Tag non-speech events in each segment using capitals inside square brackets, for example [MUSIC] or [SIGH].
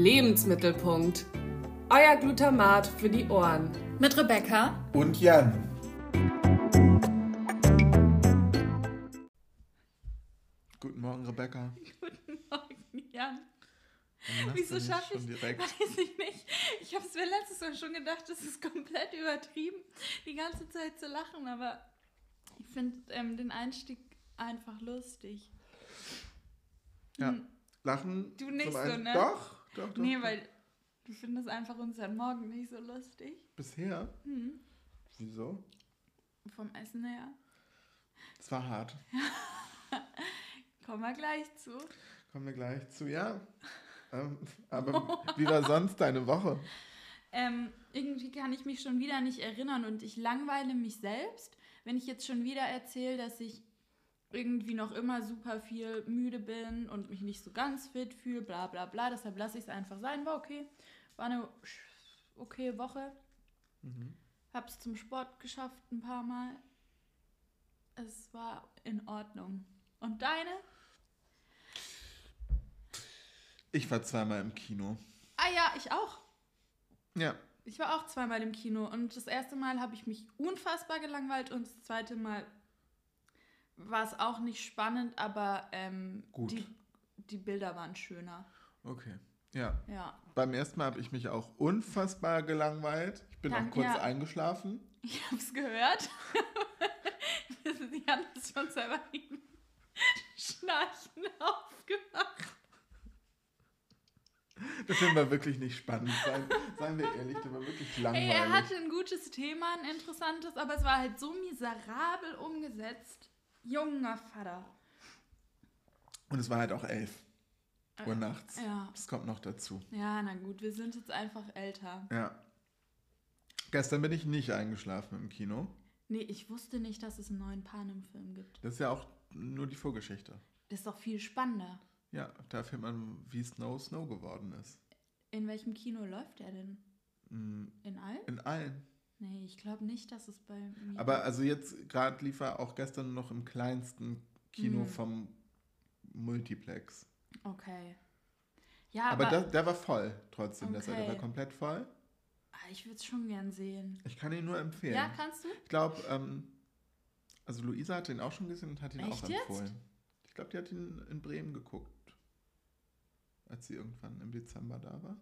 Lebensmittelpunkt. Euer Glutamat für die Ohren. Mit Rebecca und Jan. Guten Morgen, Rebecca. [LAUGHS] Guten Morgen, Jan. Wieso schaffe ich direkt? [LAUGHS] Weiß ich nicht. Ich habe es mir letztes Mal schon gedacht, das ist komplett übertrieben, die ganze Zeit zu lachen, aber ich finde ähm, den Einstieg einfach lustig. Ja. Hm. Lachen. Du nicht so, ne? Doch, doch, doch. Nee, doch. weil du findest einfach unseren Morgen nicht so lustig. Bisher? Mhm. Wieso? Vom Essen her. Es war hart. [LAUGHS] Kommen wir gleich zu. Kommen wir gleich zu, ja. ähm, aber wie war sonst deine Woche? Ähm, irgendwie kann ich mich schon wieder nicht erinnern und ich langweile mich selbst, wenn ich jetzt schon wieder erzähle, dass ich irgendwie noch immer super viel müde bin und mich nicht so ganz fit fühle, bla bla bla. Deshalb lasse ich es einfach sein. War okay. War eine okay Woche. Mhm. Hab's zum Sport geschafft ein paar Mal. Es war in Ordnung. Und deine? Ich war zweimal im Kino. Ah ja, ich auch. Ja. Ich war auch zweimal im Kino und das erste Mal habe ich mich unfassbar gelangweilt und das zweite Mal war es auch nicht spannend, aber ähm, Gut. Die, die Bilder waren schöner. Okay. Ja. ja. Beim ersten Mal habe ich mich auch unfassbar gelangweilt. Ich bin Dank, auch kurz ja. eingeschlafen. Ich habe es gehört. [LAUGHS] Die haben es schon selber Schnarchen aufgemacht. Der Film war wirklich nicht spannend, seien, seien wir ehrlich, der war wirklich langweilig. Ey, er hatte ein gutes Thema, ein interessantes, aber es war halt so miserabel umgesetzt. Junger Vater. Und es war halt auch elf Uhr nachts. Ja. Das kommt noch dazu. Ja, na gut, wir sind jetzt einfach älter. Ja. Gestern bin ich nicht eingeschlafen im Kino. Nee, ich wusste nicht, dass es einen neuen Panem-Film gibt. Das ist ja auch nur die Vorgeschichte. Das ist doch viel spannender. Ja, da erfährt man, wie Snow Snow geworden ist. In welchem Kino läuft er denn? Mm, in allen? In allen. Nee, ich glaube nicht, dass es bei mir. Aber also jetzt gerade lief er auch gestern noch im kleinsten Kino mhm. vom Multiplex. Okay. Ja, aber, aber der, der war voll trotzdem. Okay. Der war komplett voll. Ah, ich würde es schon gern sehen. Ich kann ihn nur empfehlen. Ja, kannst du? Ich glaube, ähm, also Luisa hat ihn auch schon gesehen und hat ihn Echt auch empfohlen. Jetzt? Ich glaube, die hat ihn in Bremen geguckt, als sie irgendwann im Dezember da war.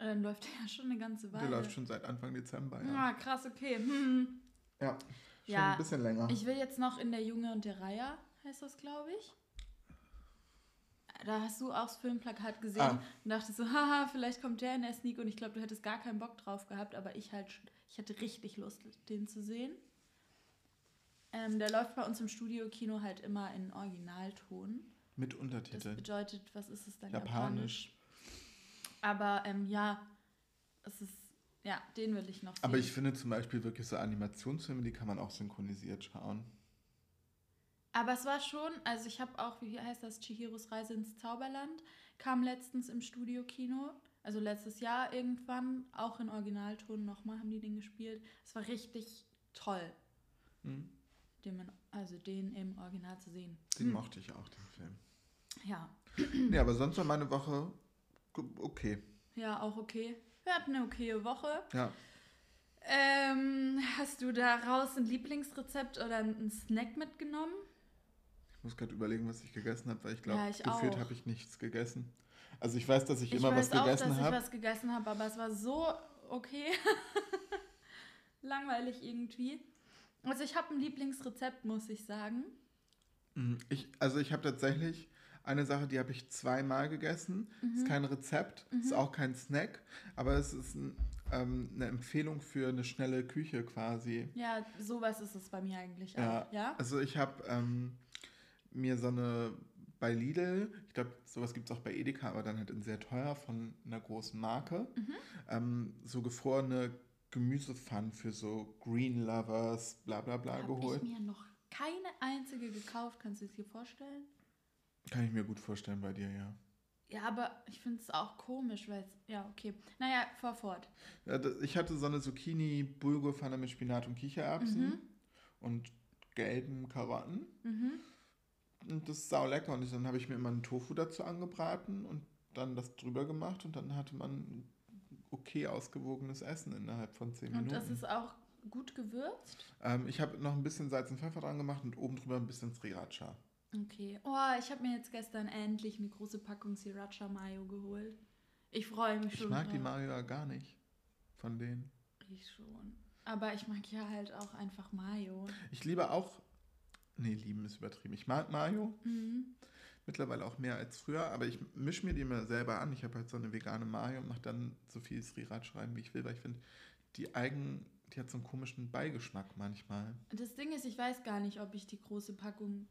Dann läuft der ja schon eine ganze Weile. Der läuft schon seit Anfang Dezember, ja. Ah, krass, okay. Hm. Ja, schon ja, ein bisschen länger. Ich will jetzt noch in der Junge und der Reihe, heißt das, glaube ich. Da hast du auch das Filmplakat gesehen ah. und dachte so, [LAUGHS] haha, vielleicht kommt der in der Sneak und ich glaube, du hättest gar keinen Bock drauf gehabt, aber ich halt, ich hatte richtig Lust, den zu sehen. Ähm, der läuft bei uns im Studio-Kino halt immer in Originalton. Mit Untertiteln. Das bedeutet, was ist es dann? Japanisch. Japanisch. Aber ähm, ja, es ist, ja, den will ich noch sehen. Aber ich finde zum Beispiel wirklich so Animationsfilme, die kann man auch synchronisiert schauen. Aber es war schon, also ich habe auch, wie heißt das, Chihiros Reise ins Zauberland, kam letztens im Studio-Kino, also letztes Jahr irgendwann, auch in Originalton nochmal haben die den gespielt. Es war richtig toll, hm. den man, also den im Original zu sehen. Den hm. mochte ich auch, den Film. Ja. nee, aber sonst war meine Woche okay. Ja, auch okay. Wir hatten eine okaye Woche. Ja. Ähm, hast du daraus ein Lieblingsrezept oder einen Snack mitgenommen? Ich muss gerade überlegen, was ich gegessen habe, weil ich glaube, ja, gefühlt habe ich nichts gegessen. Also ich weiß, dass ich, ich immer was gegessen habe. Ich weiß auch, dass hab. ich was gegessen habe, aber es war so okay. [LAUGHS] Langweilig irgendwie. Also ich habe ein Lieblingsrezept, muss ich sagen. Mhm, ich, also ich habe tatsächlich eine Sache, die habe ich zweimal gegessen. Mhm. Ist kein Rezept, mhm. ist auch kein Snack, aber es ist ein, ähm, eine Empfehlung für eine schnelle Küche quasi. Ja, sowas ist es bei mir eigentlich ja. auch. Ja? Also ich habe ähm, mir so eine bei Lidl, ich glaube, sowas gibt es auch bei Edeka, aber dann halt in sehr teuer von einer großen Marke, mhm. ähm, so gefrorene Gemüsepfannen für so Green Lovers, bla bla bla hab geholt. Ich mir noch keine einzige gekauft, kannst du es dir vorstellen? Kann ich mir gut vorstellen bei dir, ja. Ja, aber ich finde es auch komisch, weil es. Ja, okay. Naja, fahr fort. Ich hatte so eine Zucchini-Bulgurpfanne mit Spinat und Kichererbsen mhm. und gelben Karotten. Mhm. Und das ist sau lecker. Und dann habe ich mir immer einen Tofu dazu angebraten und dann das drüber gemacht und dann hatte man okay ausgewogenes Essen innerhalb von 10 Und Minuten. das ist auch gut gewürzt. ähm, ich habe noch ein bisschen Salz und Pfeffer dran gemacht und oben drüber ein bisschen Sriracha. Okay. Oh, ich habe mir jetzt gestern endlich eine große Packung Sriracha Mayo geholt. Ich freue mich Ich schon. mag die drauf. Mario ja gar nicht von denen. Ich schon. Aber ich mag ja halt auch einfach Mayo. Ich liebe auch, nee, lieben ist übertrieben. Ich mag Mayo, Mhm. mittlerweile auch mehr als früher, aber ich mische mir die immer selber an. Ich habe halt so eine vegane Mayo und mache dann so viel Sriracha rein, wie ich will, weil ich finde, die eigen, die hat so einen komischen Beigeschmack manchmal. Das Ding ist, ich weiß gar nicht, ob ich die große Packung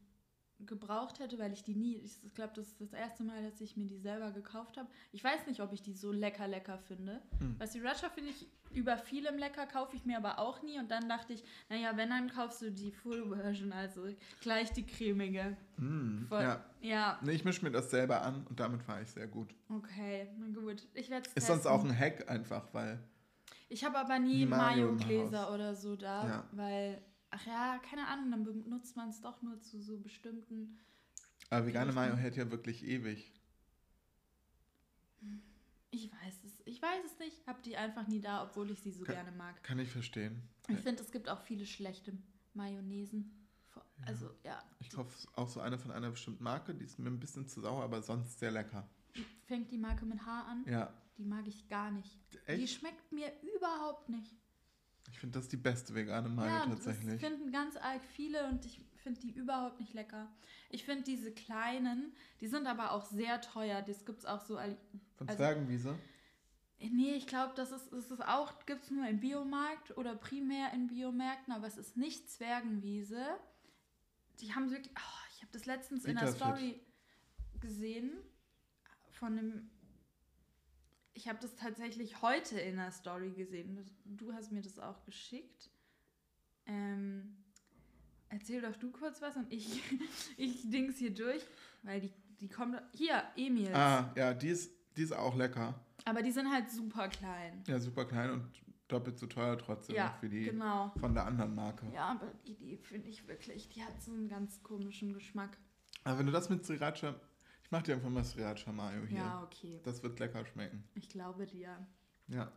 gebraucht hätte, weil ich die nie, ich glaube, das ist das erste Mal, dass ich mir die selber gekauft habe. Ich weiß nicht, ob ich die so lecker, lecker finde. Hm. Weil Sriracha finde ich über vielem lecker, kaufe ich mir aber auch nie. Und dann dachte ich, naja, wenn, dann kaufst du die Full Version, also gleich die cremige. Mm, Voll- ja. Ja, Nee, ich mische mir das selber an und damit fahre ich sehr gut. okay, na gut. Ich werde Ist sonst auch ein Hack einfach, weil Ich habe aber nie Haus. oder so da, Ja. weil, ach ja, keine Ahnung, dann benutzt man es doch nur zu so bestimmten. aber vegane. Mayo hält ja wirklich ewig. Ich weiß es, ich weiß es nicht. Hab die einfach nie da, obwohl ich sie so Kann- gerne mag. Kann ich verstehen. Ich finde, es gibt auch viele schlechte Mayonnaisen. Also ja, Ich kaufe auch so eine von einer bestimmten Marke, die ist mir ein bisschen zu sauer, aber sonst sehr lecker. fängt die Marke mit H an. Ja, Die mag ich gar nicht. Die echt? schmeckt mir überhaupt nicht. Ich finde das die beste vegane Mayo ja, tatsächlich. finden ganz arg viele und ich finde die überhaupt nicht lecker. Ich finde diese kleinen, die sind aber auch sehr teuer. Das gibt es auch so. all- Von also- Zwergenwiese? Nee, ich glaube, das ist, das ist auch, gibt es nur im Biomarkt oder primär in Biomärkten, aber es ist nicht Zwergenwiese. Die haben wirklich, oh, ich habe das letztens in der Vitafit. Story gesehen von einem, ich habe das tatsächlich heute in der Story gesehen. Du hast mir das auch geschickt. Ähm, erzähl doch du kurz was und ich, [LAUGHS] ich dings hier durch, weil die, die kommt, hier, Emil. Ah, ja, die ist, die ist auch lecker. Aber die sind halt super klein. Ja, super klein und doppelt so teuer trotzdem Ja, wie die genau. von der anderen Marke. Ja, aber die, die finde ich wirklich, die hat so einen ganz komischen Geschmack. Aber wenn du das mit Sriracha, ich mach dir einfach mal Sriracha Mayo hier. Ja, okay. Das wird lecker schmecken. Ich glaube dir. Ja.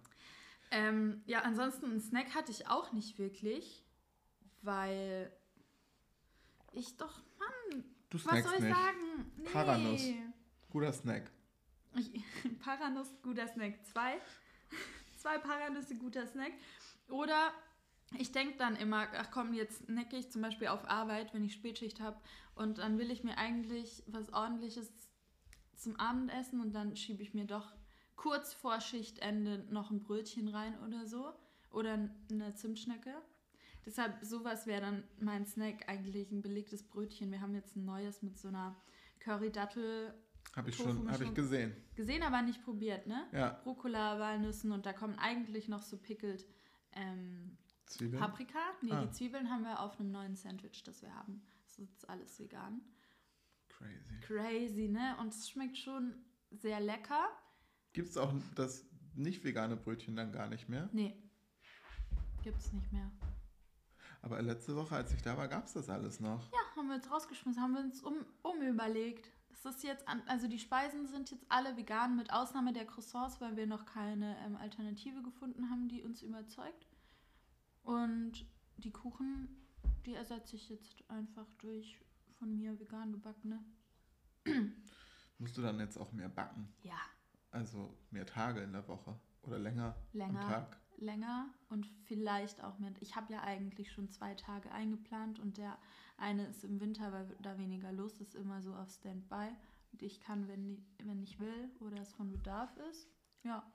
Ähm, ja, ansonsten einen Snack hatte ich auch nicht wirklich, weil ich doch, Mann, Du was soll ich nicht. sagen? Nee. Paranuss. Guter Snack. Ich, [LAUGHS] Paranuss, guter Snack. Zwei. [LAUGHS] Zwei Paranüsse, guter Snack. Oder ich denke dann immer, ach komm, jetzt necke ich zum Beispiel auf Arbeit, wenn ich Spätschicht habe. Und dann will ich mir eigentlich was ordentliches zum Abendessen und dann schiebe ich mir doch kurz vor Schichtende noch ein Brötchen rein oder so. Oder eine Zimtschnecke. Deshalb, sowas wäre dann mein Snack, eigentlich ein belegtes Brötchen. Wir haben jetzt ein neues mit so einer Curry-Dattel Habe ich schon, habe ich gesehen. gesehen, aber nicht probiert, ne? Ja, Rucola, Walnüssen und da kommen eigentlich noch so pickled ähm, Zwiebeln. Paprika. Nee, Ah. die Zwiebeln haben wir auf einem neuen Sandwich, das wir haben. Das ist jetzt alles vegan. Crazy. Crazy, ne? Und es schmeckt schon sehr lecker. Gibt es auch das nicht vegane Brötchen dann gar nicht mehr? Nee, gibt's nicht mehr. Aber letzte Woche, als ich da war, gab es das alles noch. Ja, haben wir jetzt rausgeschmissen, haben wir uns um, umüberlegt. Das ist jetzt, an, also die Speisen sind jetzt alle vegan, mit Ausnahme der Croissants, weil wir noch keine ähm, Alternative gefunden haben, die uns überzeugt. Und die Kuchen, die ersetze ich jetzt einfach durch von mir vegan gebackene. [CLEARS THROAT] Musst du dann jetzt auch mehr backen? Ja, Also mehr Tage in der Woche oder länger, Länger. am Tag? länger und vielleicht auch mit. Ich habe ja eigentlich schon zwei Tage eingeplant und der eine ist im Winter, weil da weniger los ist, immer so auf Standby. Und ich kann, wenn, wenn ich will oder es von Bedarf ist, ja,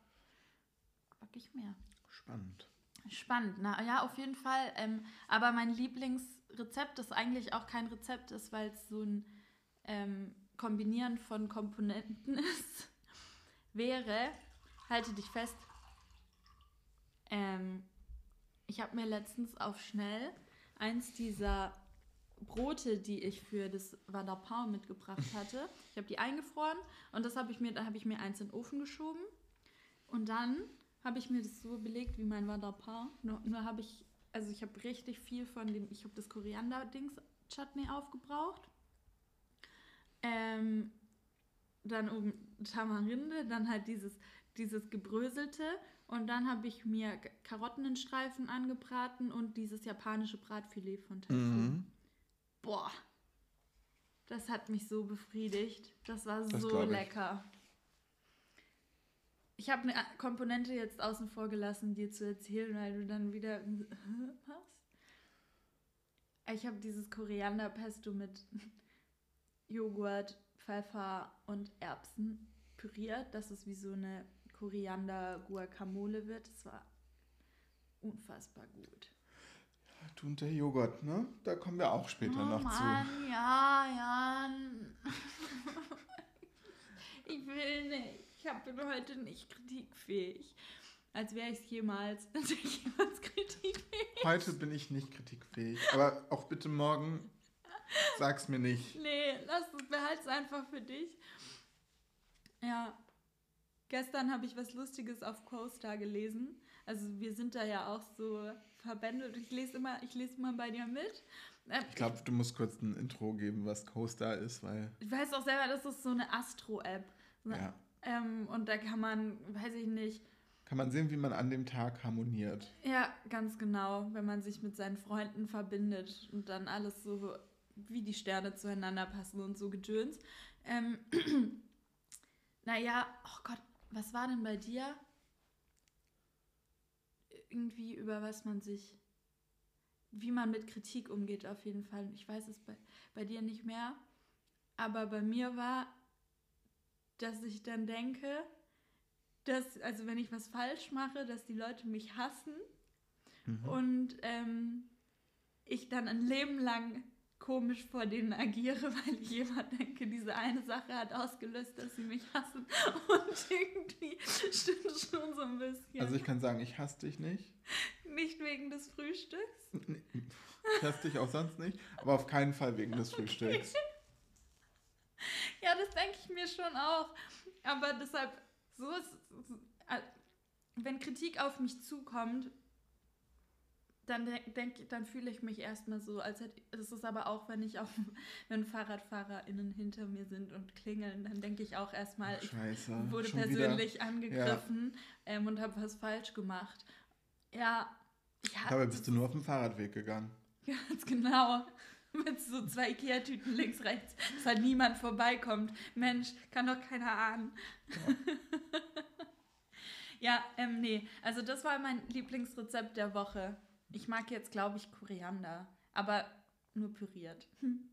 backe ich mehr. Spannend. Spannend, na ja, auf jeden Fall. Ähm, aber mein Lieblingsrezept, das eigentlich auch kein Rezept ist, weil es so ein ähm, Kombinieren von Komponenten [LAUGHS] ist, wäre, halte dich fest, ähm, ich habe mir letztens auf schnell eins dieser Brote, die ich für das Vadapau mitgebracht hatte, ich habe die eingefroren und das habe ich mir, da habe ich mir eins in den Ofen geschoben und dann habe ich mir das so belegt wie mein Vadapau. Nur, nur habe ich, also ich habe richtig viel von dem, ich habe das Koriander-Dings Chutney aufgebraucht. Ähm, dann oben Tamarinde, dann halt dieses, dieses gebröselte und dann habe ich mir Karotten in Streifen angebraten und dieses japanische Bratfilet von Tofu. Mhm. Boah, das hat mich so befriedigt. Das war Das so lecker. Ich habe eine Komponente jetzt außen vor gelassen, dir zu erzählen, weil du dann wieder [LAUGHS] was? Ich habe dieses Korianderpesto mit [LAUGHS] Joghurt, Pfeffer und Erbsen püriert, dass es wie so eine Koriander-Guacamole wird. Das war unfassbar gut. Du und der Joghurt, ne? Da kommen wir auch später oh noch Mann, ja, Jan. [LAUGHS] ich will nicht. Ich bin heute nicht kritikfähig. Als wäre ich jemals, [LAUGHS] als wäre ich jemals kritikfähig. Heute bin ich nicht kritikfähig. Aber auch bitte morgen sag's mir nicht. Nee, lass es, behalt's einfach für dich. Ja. Gestern habe ich was Lustiges auf CoStar gelesen. Also wir sind da ja auch so verbändelt. Ich lese immer, ich lese immer bei dir mit. Ähm, Ich glaube, du musst kurz ein Intro geben, was CoStar ist, weil. ich weiß auch selber, das ist so eine Astro-App. So Ja. Ähm, und da kann man, weiß ich nicht, Kann man sehen, wie man an dem Tag harmoniert. ja, ganz genau, wenn man sich mit seinen Freunden verbindet und dann alles so, wie die Sterne zueinander passen und so gedöns. Ähm, [CLEARS THROAT] naja, oh Gott, was war denn bei dir? Irgendwie über was man sich, wie man mit Kritik umgeht, auf jeden Fall. Ich weiß es bei, bei dir nicht mehr. Aber bei mir war, dass ich dann denke, dass, also wenn ich was falsch mache, dass die Leute mich hassen Mhm. und ähm, ich dann ein Leben lang komisch vor denen agiere, [LAUGHS] weil ich immer denke, diese eine Sache hat ausgelöst, dass sie mich hassen [LAUGHS] und irgendwie stimmt schon so ein bisschen. Also ich kann sagen, ich hasse dich nicht. Nicht wegen des Frühstücks. [LAUGHS] Ich hasse dich auch sonst nicht, aber auf keinen Fall wegen des Frühstücks. [LAUGHS] Ja, das denke ich mir schon auch. Aber deshalb, so ist, äh, wenn Kritik auf mich zukommt, dann denk, dann fühle ich mich erstmal so, als hätte das ist aber auch, wenn ich auf [LAUGHS] wenn FahrradfahrerInnen hinter mir sind und klingeln, dann denke ich auch erstmal, ich wurde persönlich angegriffen ähm, und habe was falsch gemacht. Ja, Wieder. hab- Dabei bist du nur auf dem Fahrradweg gegangen. [LAUGHS] Ganz genau. [LAUGHS] Mit so zwei Ikea-Tüten links, rechts, dass halt niemand vorbeikommt. Mensch, kann doch keiner ahnen. [LAUGHS] Ja, ähm, nee. Also das war mein Lieblingsrezept der Woche. Ich mag jetzt, glaube ich, Koriander. Aber nur püriert. Hm.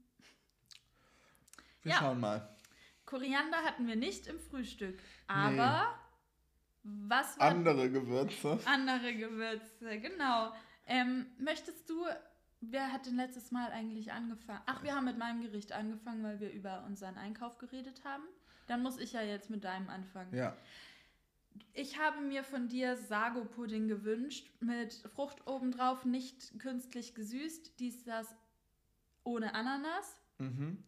[LAUGHS] Wir Ja. schauen mal. Koriander hatten wir nicht im Frühstück. Aber was war Andere Gewürze. andere Gewürze? Genau. Ähm, möchtest du, wer hat denn letztes Mal eigentlich angefangen? Ach, wir haben mit meinem Gericht angefangen, weil wir über unseren Einkauf geredet haben. Dann muss ich ja jetzt mit deinem anfangen. Ja. Ich habe mir von dir Sago-Pudding gewünscht, mit Frucht obendrauf, nicht künstlich gesüßt. Dies das ohne Ananas. Mhm.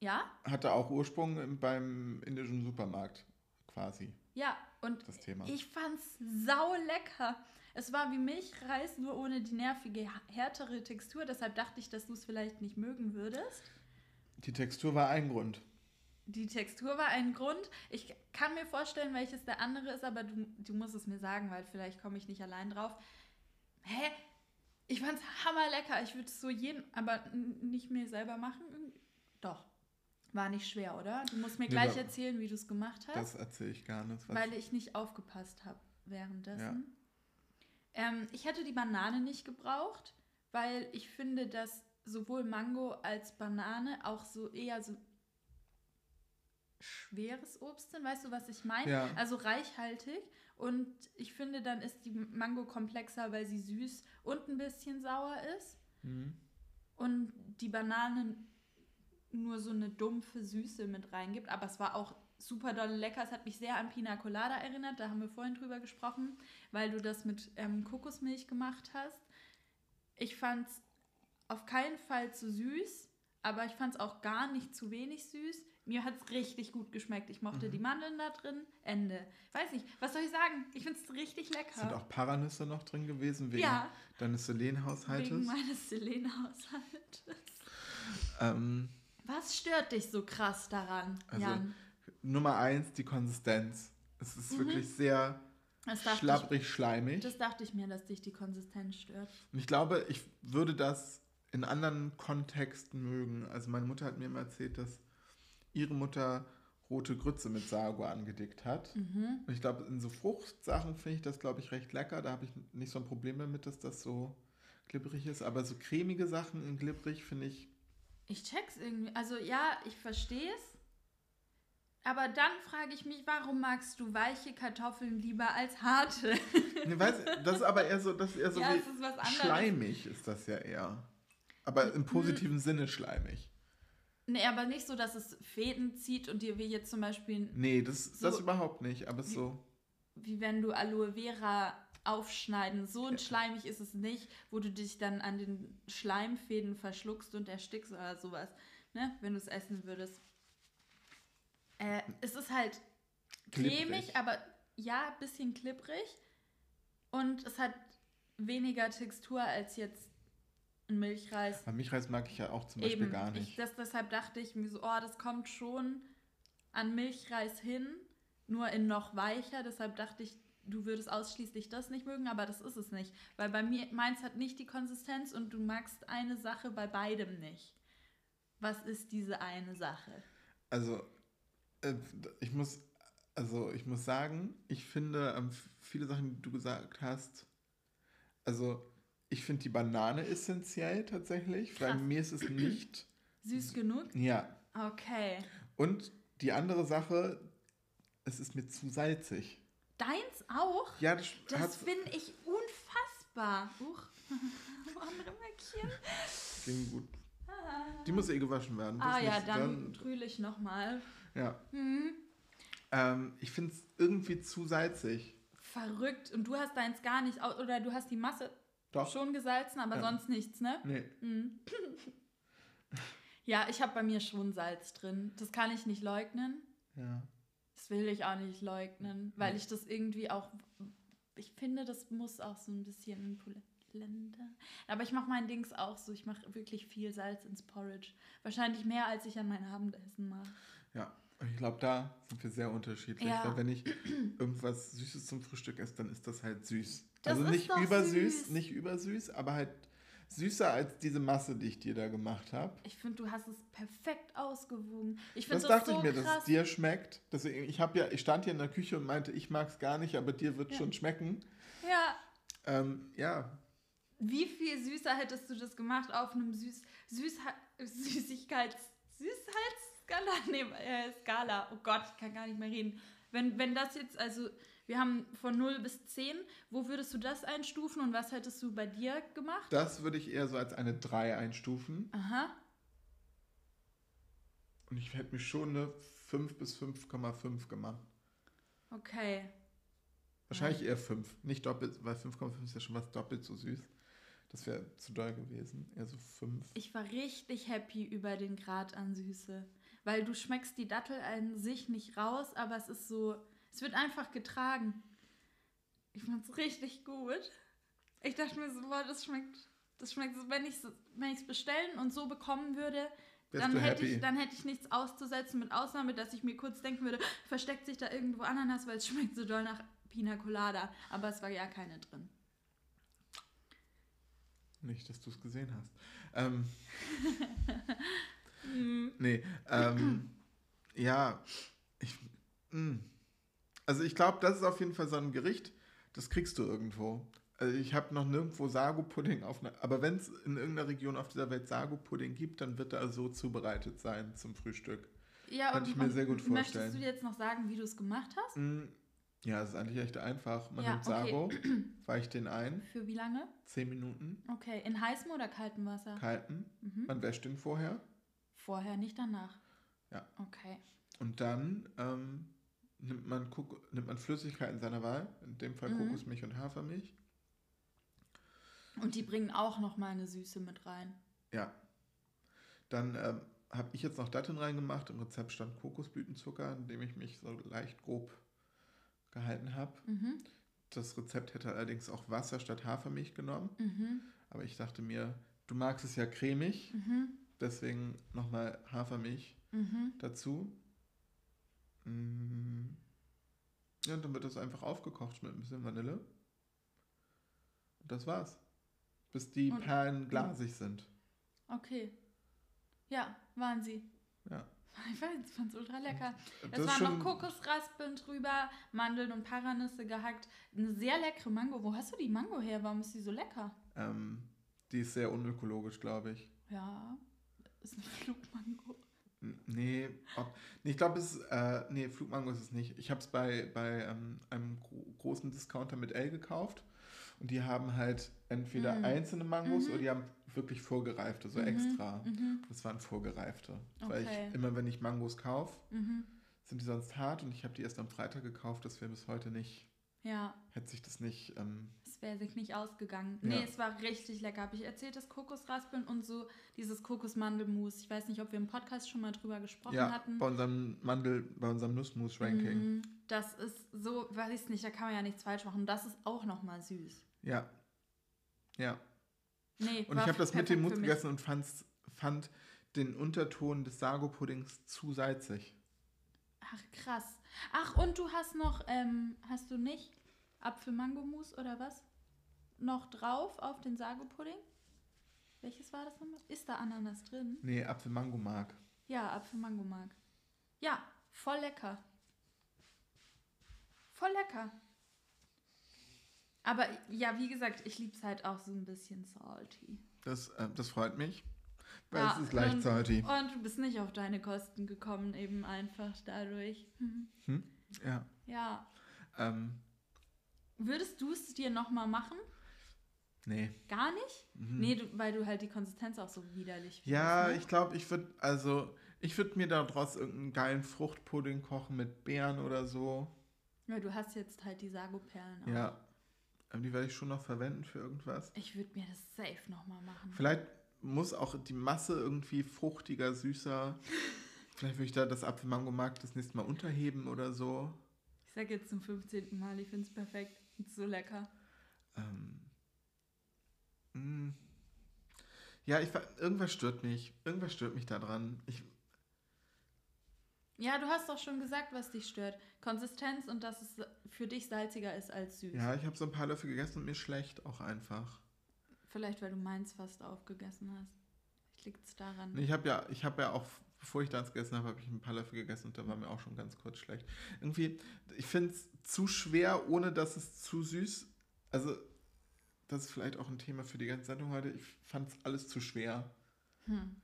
Ja? Hatte auch Ursprung im- beim indischen Supermarkt quasi Ja, und das Thema. ich fand's sau lecker. Es war wie Milchreis, nur ohne die nervige, härtere Textur. Deshalb dachte ich, dass du es vielleicht nicht mögen würdest. Die Textur war ein Grund. Die Textur war ein Grund. Ich kann mir vorstellen, welches der andere ist, aber du, du musst es mir sagen, weil vielleicht komme ich nicht allein drauf. Hä? Ich fand's hammerlecker. Ich würde es so jeden, aber nicht mir selber machen. Doch. War nicht schwer, oder? Du musst mir Nee, gleich erzählen, wie du es gemacht hast. Das erzähle ich gar nicht. Weil ich nicht aufgepasst habe währenddessen. Ähm, ich hätte die Banane nicht gebraucht, weil ich finde, dass sowohl Mango als Banane auch so eher so schweres Obst sind. Weißt du, was ich meine? Ja. Also reichhaltig. Und ich finde, dann ist die Mango komplexer, weil sie süß und ein bisschen sauer ist. Mhm. Und die Banane nur so eine dumpfe Süße mit reingibt. Aber es war auch super doll lecker. Es hat mich sehr an Pina Colada erinnert. Da haben wir vorhin drüber gesprochen, weil du das mit ähm, Kokosmilch gemacht hast. Ich fand es auf keinen Fall zu süß, aber ich fand es auch gar nicht zu wenig süß. Mir hat es richtig gut geschmeckt. Ich mochte Mhm. die Mandeln da drin. Ende. Weiß nicht, was soll ich sagen? Ich finde es richtig lecker. Sind auch Paranüsse noch drin gewesen wegen Ja. deines Selenhaushaltes? wegen meines Selene-Haushaltes. Ähm, Was stört dich so krass daran, Also, Jan? Nummer eins die Konsistenz. Es ist wirklich sehr schlapprig, ich, schleimig. das dachte ich mir, dass dich die Konsistenz stört. Und ich glaube, ich würde das in anderen Kontexten mögen. Also meine Mutter hat mir immer erzählt, dass ihre Mutter rote Grütze mit Sago angedickt hat. Mhm. Und ich glaube, in so Fruchtsachen finde ich das, glaube ich, recht lecker. Da habe ich nicht so ein Problem damit, dass das so glibberig ist. Aber so cremige Sachen in glibberig finde ich. Ich check's irgendwie. Also ja, ich verstehe es. Aber dann frage ich mich, warum magst du weiche Kartoffeln lieber als harte? Weiß, das ist aber eher so, das ist eher so Ja, wie ist schleimig ist das ja eher. Aber im positiven Sinne schleimig. nee, aber nicht so, dass es Fäden zieht und dir wie jetzt zum Beispiel, Nee, das, das So- überhaupt nicht. Aber ist so. wie wenn du Aloe Vera aufschneiden. So ein schleimig ist es nicht, wo du dich dann an den Schleimfäden verschluckst und erstickst oder sowas. Ne? Wenn du es essen würdest. Äh, es ist halt cremig, Klipprig. aber ja, ein bisschen klipprig. Und es hat weniger Textur als jetzt ein Milchreis. Aber Milchreis mag ich ja auch zum Beispiel Eben, gar ich, nicht. das, deshalb dachte ich mir so, oh, das kommt schon an Milchreis hin, nur in noch weicher. Deshalb dachte ich, du würdest ausschließlich das nicht mögen, aber das ist es nicht. Weil bei mir, meins hat nicht die Konsistenz und du magst eine Sache bei beidem nicht. Was ist diese eine Sache? Also, ich muss, also ich muss sagen, ich finde ähm, viele Sachen, die du gesagt hast, also ich finde die Banane essentiell tatsächlich, weil Krass. mir ist es nicht, [CLEARS THROAT] Süß genug? ja. Okay. Und die andere Sache, es ist mir zu salzig. Deins auch? Ja, das, Das finde ich unfassbar. Huch. Andere Mäckchen. klingt gut. Die muss eh gewaschen werden. Ah Das ja, nicht- dann trühle ich nochmal. Ja. Hm. Ähm, ich finde es irgendwie zu salzig. Verrückt. Und du hast deins gar nicht, oder du hast die Masse Doch. schon gesalzen, aber Ja. sonst nichts, ne? Nee. Mhm. ja, ich habe bei mir schon Salz drin. Das kann ich nicht leugnen. Ja. Das will ich auch nicht leugnen, weil Ja. ich das irgendwie auch, ich finde, das muss auch so ein bisschen Polenta. Aber ich mache mein Dings auch so. Ich mache wirklich viel Salz ins Porridge. Wahrscheinlich mehr, als ich an mein Abendessen mache. Ja, ich glaube, da sind wir sehr unterschiedlich. Ja. Weil wenn ich [CLEARS THROAT] irgendwas Süßes zum Frühstück esse, dann ist das halt süß. Das also nicht übersüß, süß. nicht übersüß, aber halt süßer als diese Masse, die ich dir da gemacht habe. Ich finde, du hast es perfekt ausgewogen. Ich Das das, dachte so ich mir, dass krass. es dir schmeckt. Deswegen, ich habe ja, ich stand hier in der Küche und meinte, ich mag es gar nicht, aber dir wird Ja. schon schmecken. ja, Ähm, ja, Wie viel süßer hättest du das gemacht auf einem Süß Süßha Süßigkeits Süßheitsskala? [LAUGHS] Nee, äh, Skala. Oh Gott, ich kann gar nicht mehr reden. Wenn, wenn das jetzt, also wir haben von 0 bis 10, wo würdest du das einstufen und was hättest du bei dir gemacht? das würde ich eher so als eine 3 einstufen. Aha. Und ich hätte mich schon eine 5 bis 5,5 gemacht. Okay. Wahrscheinlich eher 5. Nicht doppelt, weil 5,5 ist ja schon was doppelt so süß. Das wäre zu doll gewesen. Eher so 5. Ich war richtig happy über den Grad an Süße. Weil du schmeckst die Dattel an sich nicht raus, aber es ist so, es wird einfach getragen. Ich fand's richtig gut. Ich dachte mir so, boah, das schmeckt, das schmeckt so, wenn ich es wenn ich's bestellen und so bekommen würde, dann hätte, happy? ich, dann hätte ich nichts auszusetzen, mit Ausnahme, dass ich mir kurz denken würde, versteckt sich da irgendwo Ananas, weil es schmeckt so doll nach Pina Colada. Aber es war ja keine drin. Nicht, dass du es gesehen hast. Ähm, [LAUGHS] Hm. nee, ähm, [CLEARS THROAT] ja, ich, mh. also ich glaube, das ist auf jeden Fall so ein Gericht, das kriegst du irgendwo. Also ich habe noch nirgendwo Sago-Pudding auf einer, aber wenn es in irgendeiner Region auf dieser Welt Sago-Pudding gibt, dann wird er so zubereitet sein zum Frühstück. Ja, Kann und, ich mir sehr gut Möchtest vorstellen. du jetzt noch sagen, wie du es gemacht hast? Mm, Ja, es ist eigentlich echt einfach. Man Ja, nimmt Sago, okay. [CLEARS THROAT] weicht den ein, Für wie lange? 10 Minuten, Okay, in heißem oder kaltem Wasser? kalten, Mhm. man wäscht den vorher Vorher, nicht danach. Ja. Okay. und dann ähm, nimmt, man Koko- nimmt man Flüssigkeiten seiner Wahl, in dem Fall Mhm. Kokosmilch und Hafermilch. Und die bringen auch noch mal eine Süße mit rein. Ja. Dann ähm, habe ich jetzt noch Datteln reingemacht. Im Rezept stand Kokosblütenzucker, in dem ich mich so leicht grob gehalten habe. Mhm. Das Rezept hätte allerdings auch Wasser statt Hafermilch genommen. Mhm. Aber ich dachte mir, du magst es ja cremig, Mhm. Deswegen nochmal Hafermilch Mhm. dazu. Mm. Ja, und dann wird das einfach aufgekocht mit ein bisschen Vanille. Und das war's. Bis die Und- Perlen glasig sind. Okay. Ja, waren sie. Ja. [LAUGHS] Ich fand es ultra lecker. Das Es waren noch Kokosraspeln drüber, Mandeln und Paranüsse gehackt. Eine sehr leckere Mango. Wo hast du die Mango her? Warum ist die so lecker? Ähm, die ist sehr unökologisch, glaube ich. Ja, ist eine Flugmango. Nee, ob, nee ich glaube, es ist, äh, nee, Flugmango ist es nicht. Ich habe es bei, bei ähm, einem gro großen Discounter mit L gekauft und die haben halt entweder Mm. einzelne Mangos Mhm. oder die haben wirklich vorgereifte, so Mhm, extra. Mhm. Das waren vorgereifte. Weil Okay. ich immer, wenn ich Mangos kaufe, Mhm. sind die sonst hart und ich habe die erst am Freitag gekauft, das wäre bis heute nicht, Ja, hätte sich das nicht, ähm, es wäre sich nicht ausgegangen. Ja. Nee, es war richtig lecker. Habe ich erzählt, das Kokosraspeln und so dieses Kokosmandelmus. Ich weiß nicht, ob wir im Podcast schon mal drüber gesprochen ja, hatten. bei unserem Mandel, bei unserem Nussmus-Ranking. Mhm. Das ist so, weiß ich nicht, da kann man ja nichts falsch machen. Das ist auch nochmal süß. Ja. Ja. Nee, Und ich habe das mit dem Mut gegessen und fand's, fand den Unterton des Sago-Puddings zu salzig. Ach, krass. Ach, und du hast noch, ähm, hast du nicht Apfel-Mango-Mus oder was? Noch drauf auf den Sago-Pudding? Welches war das nochmal? Ist da Ananas drin? Nee, Apfel-Mango-Mark. Ja, Apfel-Mango-Mark. Ja, voll lecker. Voll lecker. Aber ja, wie gesagt, ich liebe es halt auch so ein bisschen salty. Das, äh, das freut mich, weil Ja, es ist leicht und- salty. Und du bist nicht auf deine Kosten gekommen, eben einfach dadurch. [LAUGHS] Hm? Ja. Ja. Ähm, Würdest du es dir nochmal machen? Nee. Gar nicht? Mhm. Nee, du, weil du halt die Konsistenz auch so widerlich Ja, findest, ne? ich glaube, ich würde, also, ich würde mir daraus irgendeinen geilen Fruchtpudding kochen mit Beeren oder so. Ja, du hast jetzt halt die Sago-Perlen auch. Ja. Ähm, die werde ich schon noch verwenden für irgendwas. Ich würde mir das safe nochmal machen. Vielleicht muss auch die Masse irgendwie fruchtiger, süßer. [LAUGHS] Vielleicht würde ich da das Apfelmango-Mark das nächste Mal unterheben oder so. Ich sag jetzt zum 15. Mal, ich finde es perfekt. Ist so lecker. Ähm, mh. ja, ich, irgendwas stört mich. Irgendwas stört mich daran. Ich, Ja, du hast doch schon gesagt, was dich stört. Konsistenz und dass es für dich salziger ist als süß. ja, ich habe so ein paar Löffel gegessen und mir schlecht auch einfach. Vielleicht, weil du meins fast aufgegessen hast. Vielleicht liegt es daran. Nee, Ich habe ja, ich habe ja auch, bevor ich das gegessen habe, habe ich ein paar Löffel gegessen und da war mir auch schon ganz kurz schlecht. Irgendwie, ich finde es zu schwer, ohne dass es zu süß. Also, das ist vielleicht auch ein Thema für die ganze Sendung heute. Ich fand es alles zu schwer. Hm.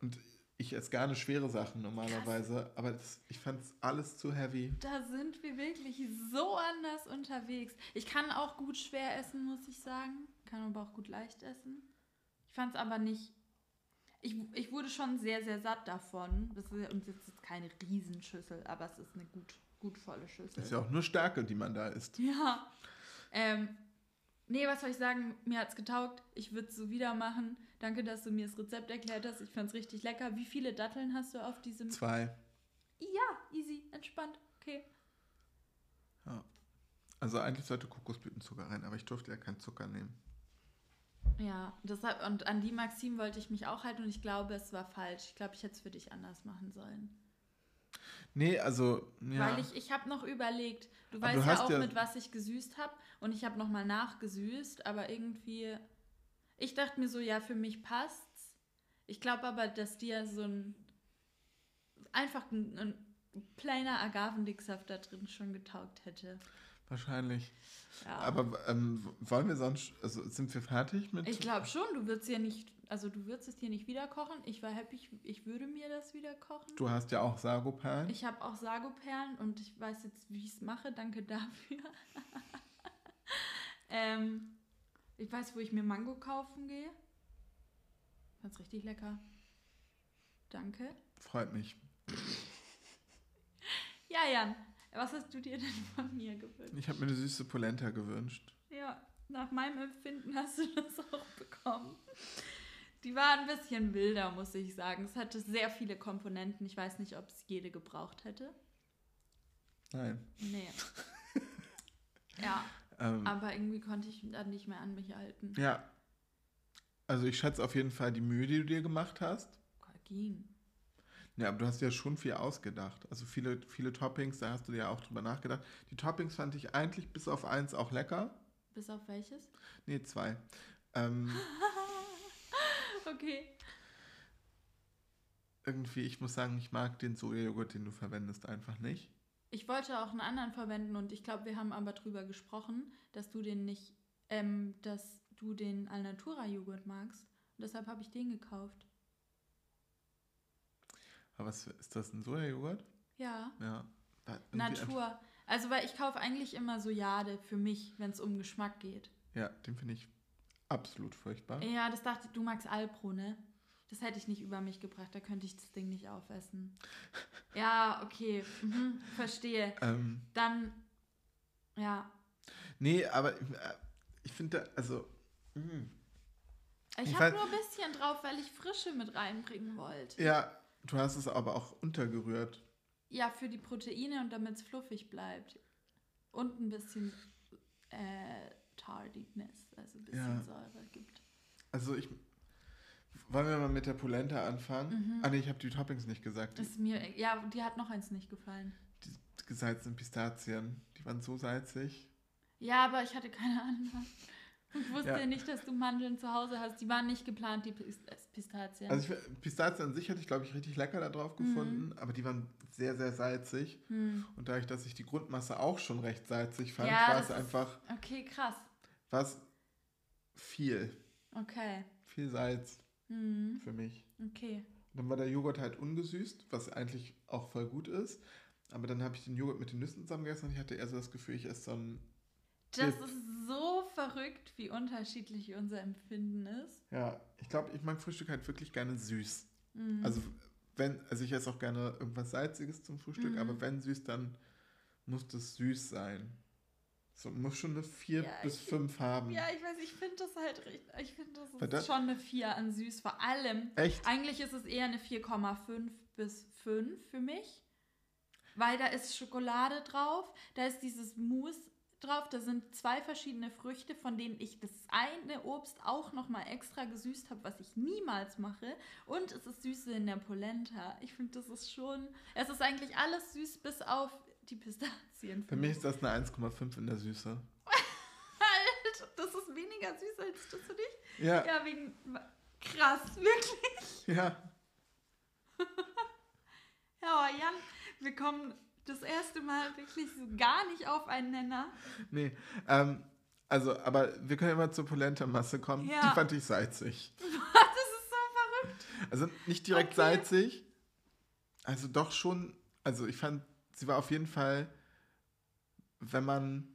Und ich esse gerne schwere Sachen normalerweise, aber das, ich fand es alles zu heavy. Da sind wir wirklich so anders unterwegs. Ich kann auch gut schwer essen, muss ich sagen. Kann aber auch gut leicht essen. Ich fand es aber nicht. Ich, ich wurde schon sehr, sehr satt davon. Das ist, und es ist keine Riesenschüssel, aber es ist eine gut, gut volle Schüssel. Das ist ja auch nur Stärke, die man da isst. Ja. Ähm, nee, was soll ich sagen? Mir hat's getaugt. Ich würde es so wieder machen. Danke, dass du mir das Rezept erklärt hast. Ich fand's richtig lecker. Wie viele Datteln hast du auf diesem? Zwei. Ja, easy, entspannt. Okay. Ja. Also eigentlich sollte Kokosblütenzucker rein, aber ich durfte ja keinen Zucker nehmen. Ja, deshalb, und an die Maxim wollte ich mich auch halten und ich glaube, es war falsch. Ich glaube, ich hätte es für dich anders machen sollen. Nee, also, ja. Weil ich, ich habe noch überlegt, du Aber weißt du ja auch, ja- mit was ich gesüßt habe und ich habe nochmal nachgesüßt, aber irgendwie, ich dachte mir so, ja, für mich passt's. Ich glaube aber, dass dir so ein, einfach ein, ein plainer Agavendicksaft da drin schon getaugt hätte. Wahrscheinlich. Ja. Aber ähm, wollen wir sonst, also sind wir fertig mit? Ich glaube schon, du würdest ja nicht, also du würdest es hier nicht wieder kochen. Ich war happy, ich, ich würde mir das wieder kochen. Du hast ja auch Sagoperlen. Ich habe auch Sagoperlen und ich weiß jetzt, wie ich es mache. Danke dafür. [LAUGHS] ähm, ich weiß, wo ich mir Mango kaufen gehe. Fand's richtig lecker. Danke. Freut mich. Ja, Jan, was hast du dir denn von mir gewünscht? Ich habe mir eine süße Polenta gewünscht. Ja, nach meinem Empfinden hast du das auch bekommen. Die war ein bisschen wilder, muss ich sagen. Es hatte sehr viele Komponenten. Ich weiß nicht, ob es jede gebraucht hätte. Nein. Nee. [LAUGHS] ja, Ähm, aber irgendwie konnte ich dann nicht mehr an mich halten. ja. Also ich schätze auf jeden Fall die Mühe, die du dir gemacht hast. Ging. Ja, aber du hast ja schon viel ausgedacht. Also viele, viele Toppings, da hast du ja auch drüber nachgedacht. Die Toppings fand ich eigentlich bis auf eins auch lecker. Bis auf welches? Nee, zwei. Ähm, [LAUGHS] [LAUGHS] Okay. irgendwie, ich muss sagen, ich mag den Sojajoghurt, den du verwendest, einfach nicht. Ich wollte auch einen anderen verwenden und ich glaube, wir haben aber drüber gesprochen, dass du den nicht, ähm, dass du den Alnatura Joghurt magst. Und deshalb habe ich den gekauft. Aber was ist das, ein Sojajoghurt? Ja. Ja. Natur. Also, weil ich kaufe eigentlich immer Sojade für mich, wenn es um Geschmack geht. Ja, den finde ich absolut furchtbar. Ja, das dachte ich, du magst Alpro, ne? Das hätte ich nicht über mich gebracht, da könnte ich das Ding nicht aufessen. [LAUGHS] Ja, okay, mhm, verstehe. Ähm, Dann, ja. nee, aber äh, ich finde, also, mh. Ich Ich habe nur ein bisschen drauf, weil ich Frische mit reinbringen wollte. ja, du hast es aber auch untergerührt. Ja, für die Proteine und damit es fluffig bleibt. Und ein bisschen äh, Tardiness, also ein bisschen Ja. Säure gibt. Also ich, wollen wir mal mit der Polenta anfangen? Mhm. Ah nee, ich habe die Toppings nicht gesagt. Ist mir, ja, die hat noch eins nicht gefallen. die gesalzenen Pistazien, die waren so salzig. Ja, aber ich hatte keine Ahnung. Ich wusste Ja. nicht, dass du Mandeln zu Hause hast. Die waren nicht geplant, die äh, Pistazien. Also ich, Pistazien an sich hätte ich, glaube ich, richtig lecker da drauf Mhm. gefunden, aber die waren sehr, sehr salzig. hm. Und dadurch, dass ich die Grundmasse auch schon recht salzig fand, Ja, war es einfach Okay, krass. war es viel, Okay. viel Salz Hm. für mich. Okay. Dann war der Joghurt halt ungesüßt, was eigentlich auch voll gut ist. Aber dann habe ich den Joghurt mit den Nüssen zusammen gegessen und ich hatte eher so das Gefühl, ich esse so ein. Das ist so verrückt, wie unterschiedlich unser Empfinden ist. Ja, ich glaube, ich mag Frühstück halt wirklich gerne süß. Mhm. Also, wenn, also ich esse auch gerne irgendwas Salziges zum Frühstück, Mhm. aber wenn süß, dann muss das süß sein. So, muss schon eine 4 Ja, bis ich- 5 haben. Ja, ich weiß, ich finde das halt richtig. Ich finde, das ist das- schon eine 4 an süß. Vor allem. Echt? Eigentlich ist es eher eine 4,5 bis 5 für mich. Weil da ist Schokolade drauf, da ist dieses Mousse drauf, da sind zwei verschiedene Früchte, von denen ich das eine Obst auch nochmal extra gesüßt habe, was ich niemals mache. Und es ist Süße in der Polenta. Ich finde, das ist schon. Es ist eigentlich alles süß, bis auf die Pistazien. Für mich ist das eine 1,5 in der Süße. Halt, das ist weniger süß als das für dich. Ja, Ja, wegen. Krass, wirklich. ja. [LAUGHS] Ja, Jan, wir kommen das erste Mal wirklich so gar nicht auf einen Nenner. Nee, ähm, also, aber wir können immer zur Polenta-Masse kommen. Ja. Die fand ich salzig. [LAUGHS] Das ist so verrückt. Also nicht direkt Okay. salzig. Also doch schon, also ich fand, sie war auf jeden Fall, wenn man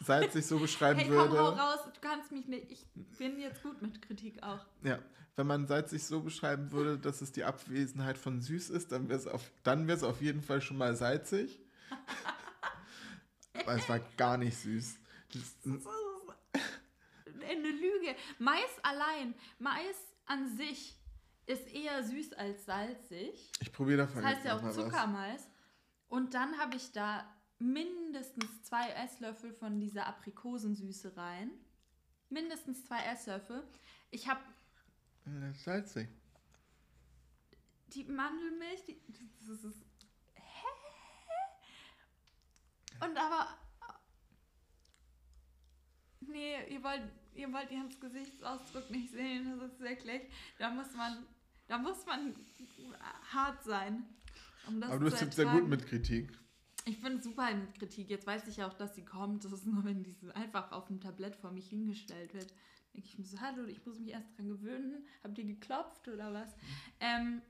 salzig so beschreiben Hey, komm, würde. hau raus. Du kannst mich nicht. Ich bin jetzt gut mit Kritik auch. Ja, wenn man salzig so beschreiben würde, dass es die Abwesenheit von süß ist, dann wäre es auf, dann wäre es auf jeden Fall schon mal salzig. Aber es war gar nicht süß. Eine Lüge. Mais allein, Mais an sich ist eher süß als salzig. ich probiere davon Das heißt ja auch. Zuckermais. Und dann habe ich da mindestens zwei Esslöffel von dieser Aprikosensüße rein. Mindestens zwei Esslöffel. Ich habe Ja, das ist salzig. die Mandelmilch, die, das ist. Hä? Und aber. Nee, ihr wollt, ihr wollt Jans Gesichtsausdruck nicht sehen. Das ist wirklich. Da muss man. Da muss man hart sein. Um Aber du bist jetzt sehr gut mit Kritik. Ich bin super mit Kritik. Jetzt weiß ich auch, dass sie kommt. Das ist nur, wenn diese einfach auf dem Tablett vor mich hingestellt wird. Denke ich mir so, hallo, ich muss mich erst dran gewöhnen. Habt ihr geklopft oder was? Ähm,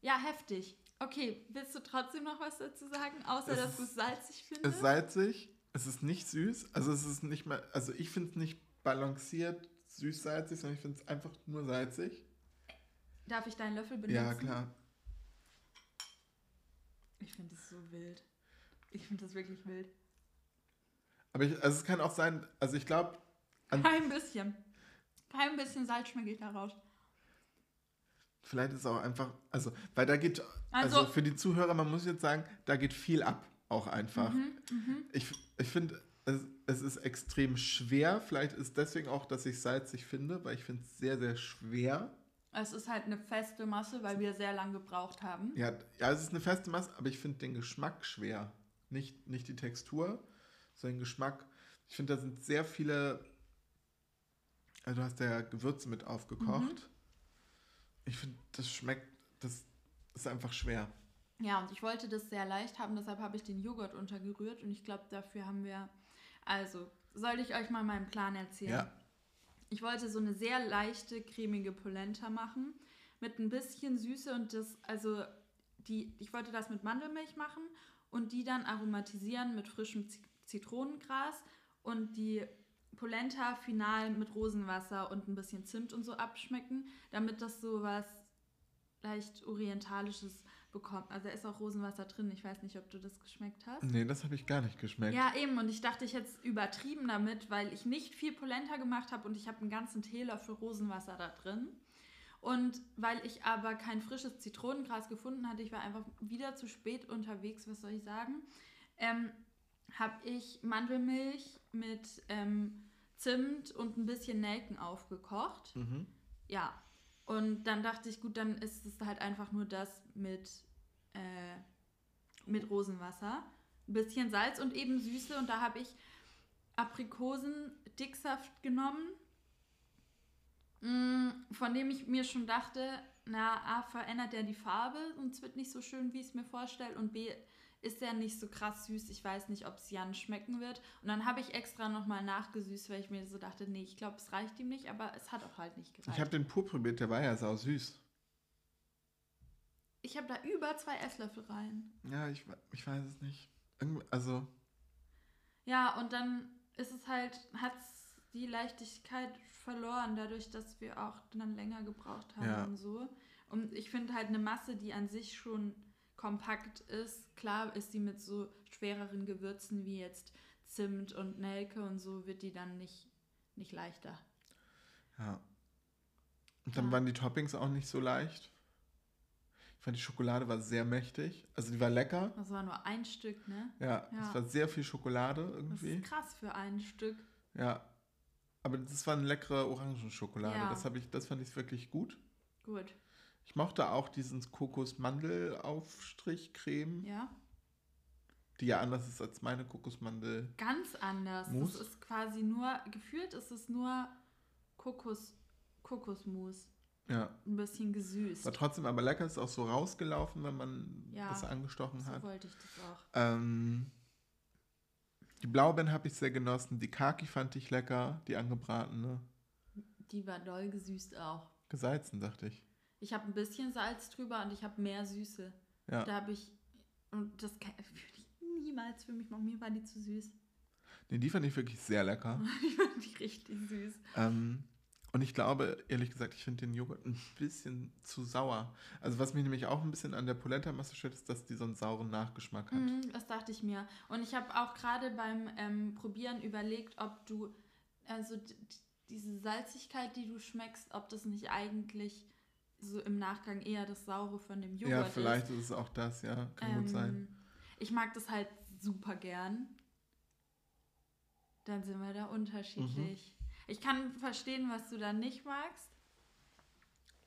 ja, heftig. Okay, willst du trotzdem noch was dazu sagen, außer Es dass du es salzig Es findest? ist salzig, es ist nicht süß, also es ist nicht mal, also ich finde es nicht balanciert süß-salzig, sondern ich finde es einfach nur salzig. Darf ich deinen Löffel benutzen? Ja, klar. Ich finde das so wild. Ich finde das wirklich wild. Aber ich, also es kann auch sein, also ich glaube, Kein bisschen. Kein bisschen Salz schmecke ich da raus. vielleicht ist es auch einfach, also, weil da geht, also, Also- für die Zuhörer, man muss jetzt sagen, da geht viel ab, auch einfach. Mhm, mhm. Ich, ich finde, es, es ist extrem schwer. Vielleicht ist deswegen auch, dass ich salzig finde, weil ich finde es sehr, sehr schwer. Es ist halt eine feste Masse, weil wir sehr lang gebraucht haben. Ja, ja, es ist eine feste Masse, aber ich finde den Geschmack schwer. Nicht, nicht die Textur, sondern den Geschmack. Ich finde, da sind sehr viele. Also, du hast ja Gewürze mit aufgekocht. Ich finde, das schmeckt. Das ist einfach schwer. Ja, und ich wollte das sehr leicht haben, deshalb habe ich den Joghurt untergerührt und ich glaube, dafür haben wir. Also, soll ich euch mal meinen Plan erzählen? Ja. Ich wollte so eine sehr leichte, cremige Polenta machen mit ein bisschen Süße und das, also die, ich wollte das mit Mandelmilch machen und die dann aromatisieren mit frischem Zi- Zitronengras und die Polenta final mit Rosenwasser und ein bisschen Zimt und so abschmecken, damit das so was leicht orientalisches bekommt. Also da ist auch Rosenwasser drin. Ich weiß nicht, ob du das geschmeckt hast. Nee, das habe ich gar nicht geschmeckt. Ja, eben. Und ich dachte, ich hätte es übertrieben damit, weil ich nicht viel Polenta gemacht habe und ich habe einen ganzen Teelöffel Rosenwasser da drin. Und weil ich aber kein frisches Zitronengras gefunden hatte, ich war einfach wieder zu spät unterwegs, was soll ich sagen, ähm, habe ich Mandelmilch mit ähm, Zimt und ein bisschen Nelken aufgekocht. Mhm. Ja, und dann dachte ich, gut, dann ist es halt einfach nur das mit, äh, mit Rosenwasser. Ein bisschen Salz und eben Süße. Und da habe ich Aprikosen-Dicksaft genommen, mm, von dem ich mir schon dachte, na, A, verändert er die Farbe und es wird nicht so schön, wie ich es mir vorstelle. Und B, ist er nicht so krass süß. Ich weiß nicht, ob es Jan schmecken wird. Und dann habe ich extra nochmal nachgesüßt, weil ich mir so dachte, nee, ich glaube, es reicht ihm nicht, aber es hat auch halt nicht gereicht. Ich habe den pur probiert, der war ja sau süß. Ich habe da über zwei Esslöffel rein. Ja, ich, ich weiß es nicht. Irgendwie, also, Ja, und dann ist es halt, hat die Leichtigkeit verloren, dadurch, dass wir auch dann länger gebraucht haben Ja. und so. Und ich finde halt eine Masse, die an sich schon kompakt ist, klar ist die mit so schwereren Gewürzen wie jetzt Zimt und Nelke und so, wird die dann nicht, nicht leichter. ja. Und dann Ja. waren die Toppings auch nicht so leicht. Ich fand, die Schokolade war sehr mächtig. Also, die war lecker. Das war nur ein Stück, ne? Ja, Ja. es war sehr viel Schokolade Das irgendwie. ist krass für ein Stück. Ja. Aber das war eine leckere Orangenschokolade. Ja. Das, ich, das fand ich wirklich gut. Gut. Ich mochte auch diesen Kokos-Mandel-Aufstrich-Creme, Ja. die ja anders ist als meine Kokosmandel. Ganz anders. Mousse? Das ist quasi nur, gefühlt ist es nur Kokos, Kokosmus. Ja. Ein bisschen gesüßt. War trotzdem aber lecker, ist auch so rausgelaufen, wenn man Ja, das angestochen So hat. wollte ich das auch. Ähm, die Blaubeeren habe ich sehr genossen. Die Kaki fand ich lecker, die angebratene. Die war doll gesüßt auch. Gesalzen, dachte ich. Ich habe ein bisschen Salz drüber und ich habe mehr Süße. Ja. Da habe ich, und das kann, würde ich niemals für mich machen. Mir war die zu süß. Nee, die fand ich wirklich sehr lecker. [LAUGHS] Ich fand die richtig süß. Ähm, und ich glaube, ehrlich gesagt, ich finde den Joghurt ein bisschen zu sauer. Also was mich nämlich auch ein bisschen an der Polenta-Masse stört, ist, dass die so einen sauren Nachgeschmack hat. Mhm, das dachte ich mir. Und ich habe auch gerade beim ähm, Probieren überlegt, ob du, also diese Salzigkeit, die du schmeckst, ob das nicht eigentlich so im Nachgang eher das Saure von dem Joghurt ja, vielleicht ist. ist es auch das, ja. Kann Ähm, gut sein. Ich mag das halt super gern. Dann sind wir da unterschiedlich. Mhm. Ich kann verstehen, was du da nicht magst.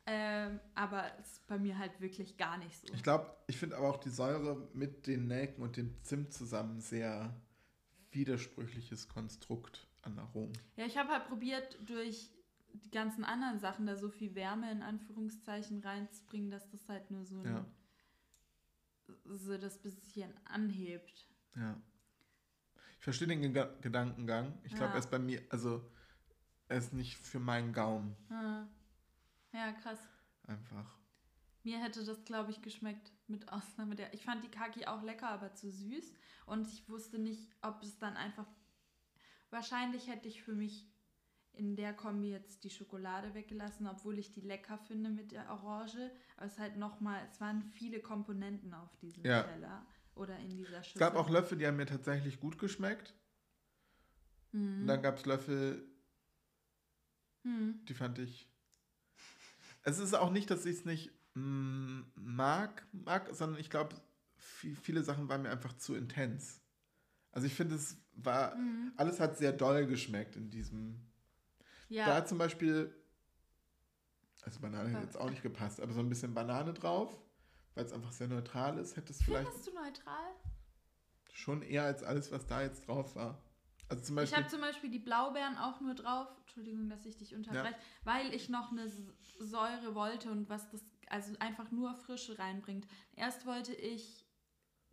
Ähm, aber es ist bei mir halt wirklich gar nicht so. Ich glaube, ich finde aber auch die Säure mit den Nelken und dem Zimt zusammen sehr widersprüchliches Konstrukt an Aromen. Ja, ich habe halt probiert, durch die ganzen anderen Sachen da so viel Wärme in Anführungszeichen reinzubringen, dass das halt nur so, ein, Ja. so das bisschen anhebt. Ja. Ich verstehe den Gega Gedankengang. Ich glaube, Ja. er ist bei mir, also er ist nicht für meinen Gaumen Ah. Ja, krass. einfach. Mir hätte das, glaube ich, geschmeckt, mit Ausnahme der. Ich fand die Kaki auch lecker, aber zu süß. Und ich wusste nicht, ob es dann einfach. Wahrscheinlich hätte ich für mich in der Kombi jetzt die Schokolade weggelassen, obwohl ich die lecker finde mit der Orange. Aber es ist halt nochmal, es waren viele Komponenten auf diesem Ja. Teller oder in dieser Es Schüssel. gab auch Löffel, die haben mir tatsächlich gut geschmeckt. Mhm. Und dann gab es Löffel, Hm. die fand ich. Es ist auch nicht, dass ich es nicht mm, mag, mag, sondern ich glaube, viele Sachen waren mir einfach zu intens. Also ich finde, es war, Mhm. alles hat sehr doll geschmeckt in diesem. Ja. Da zum Beispiel Also Banane hätte jetzt auch nicht gepasst, aber so ein bisschen Banane drauf, weil es einfach sehr neutral ist, hätte es vielleicht Findest du neutral? schon eher als alles, was da jetzt drauf war. Also zum Ich Beispiel, habe zum Beispiel die Blaubeeren auch nur drauf, Entschuldigung, dass ich dich unterbreche, weil ich noch eine Säure wollte und was das, also einfach nur Frische reinbringt. Erst wollte ich,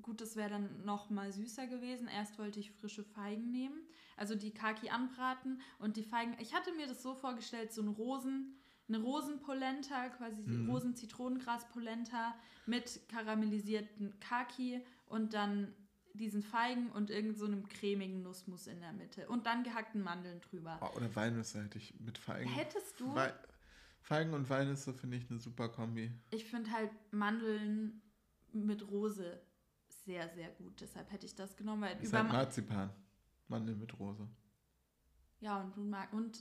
gut, das wäre dann noch mal süßer gewesen, erst wollte ich frische Feigen nehmen, also die Kaki anbraten und die Feigen, ich hatte mir das so vorgestellt, so ein Rosen, eine Rosenpolenta, quasi Mhm. Rosen-Zitronengras-Polenta mit karamellisierten Kaki und dann diesen Feigen und irgend so einem cremigen Nussmus in der Mitte und dann gehackten Mandeln drüber. oh, oder Walnüsse hätte ich mit Feigen. Hättest du? Wei- Feigen und Walnüsse finde ich eine super Kombi. Ich finde halt Mandeln mit Rose sehr, sehr gut. Deshalb hätte ich das genommen, weil Ist über halt Marzipan. Mandel mit Rose. ja und du mag und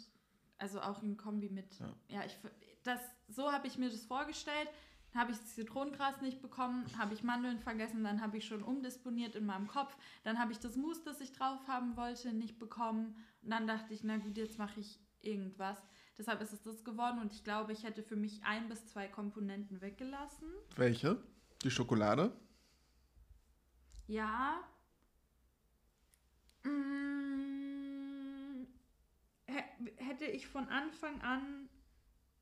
also auch in Kombi mit Ja. ja, ich das so habe ich mir das vorgestellt. Dann habe ich das Zitronengras nicht bekommen, habe ich Mandeln vergessen, dann habe ich schon umdisponiert in meinem Kopf, dann habe ich das Mousse, das ich drauf haben wollte, nicht bekommen und dann dachte ich, na gut, jetzt mache ich irgendwas. Deshalb ist es das geworden und ich glaube, ich hätte für mich ein bis zwei Komponenten weggelassen. Welche? Die Schokolade? Ja. Mm, hä- Hätte ich von Anfang an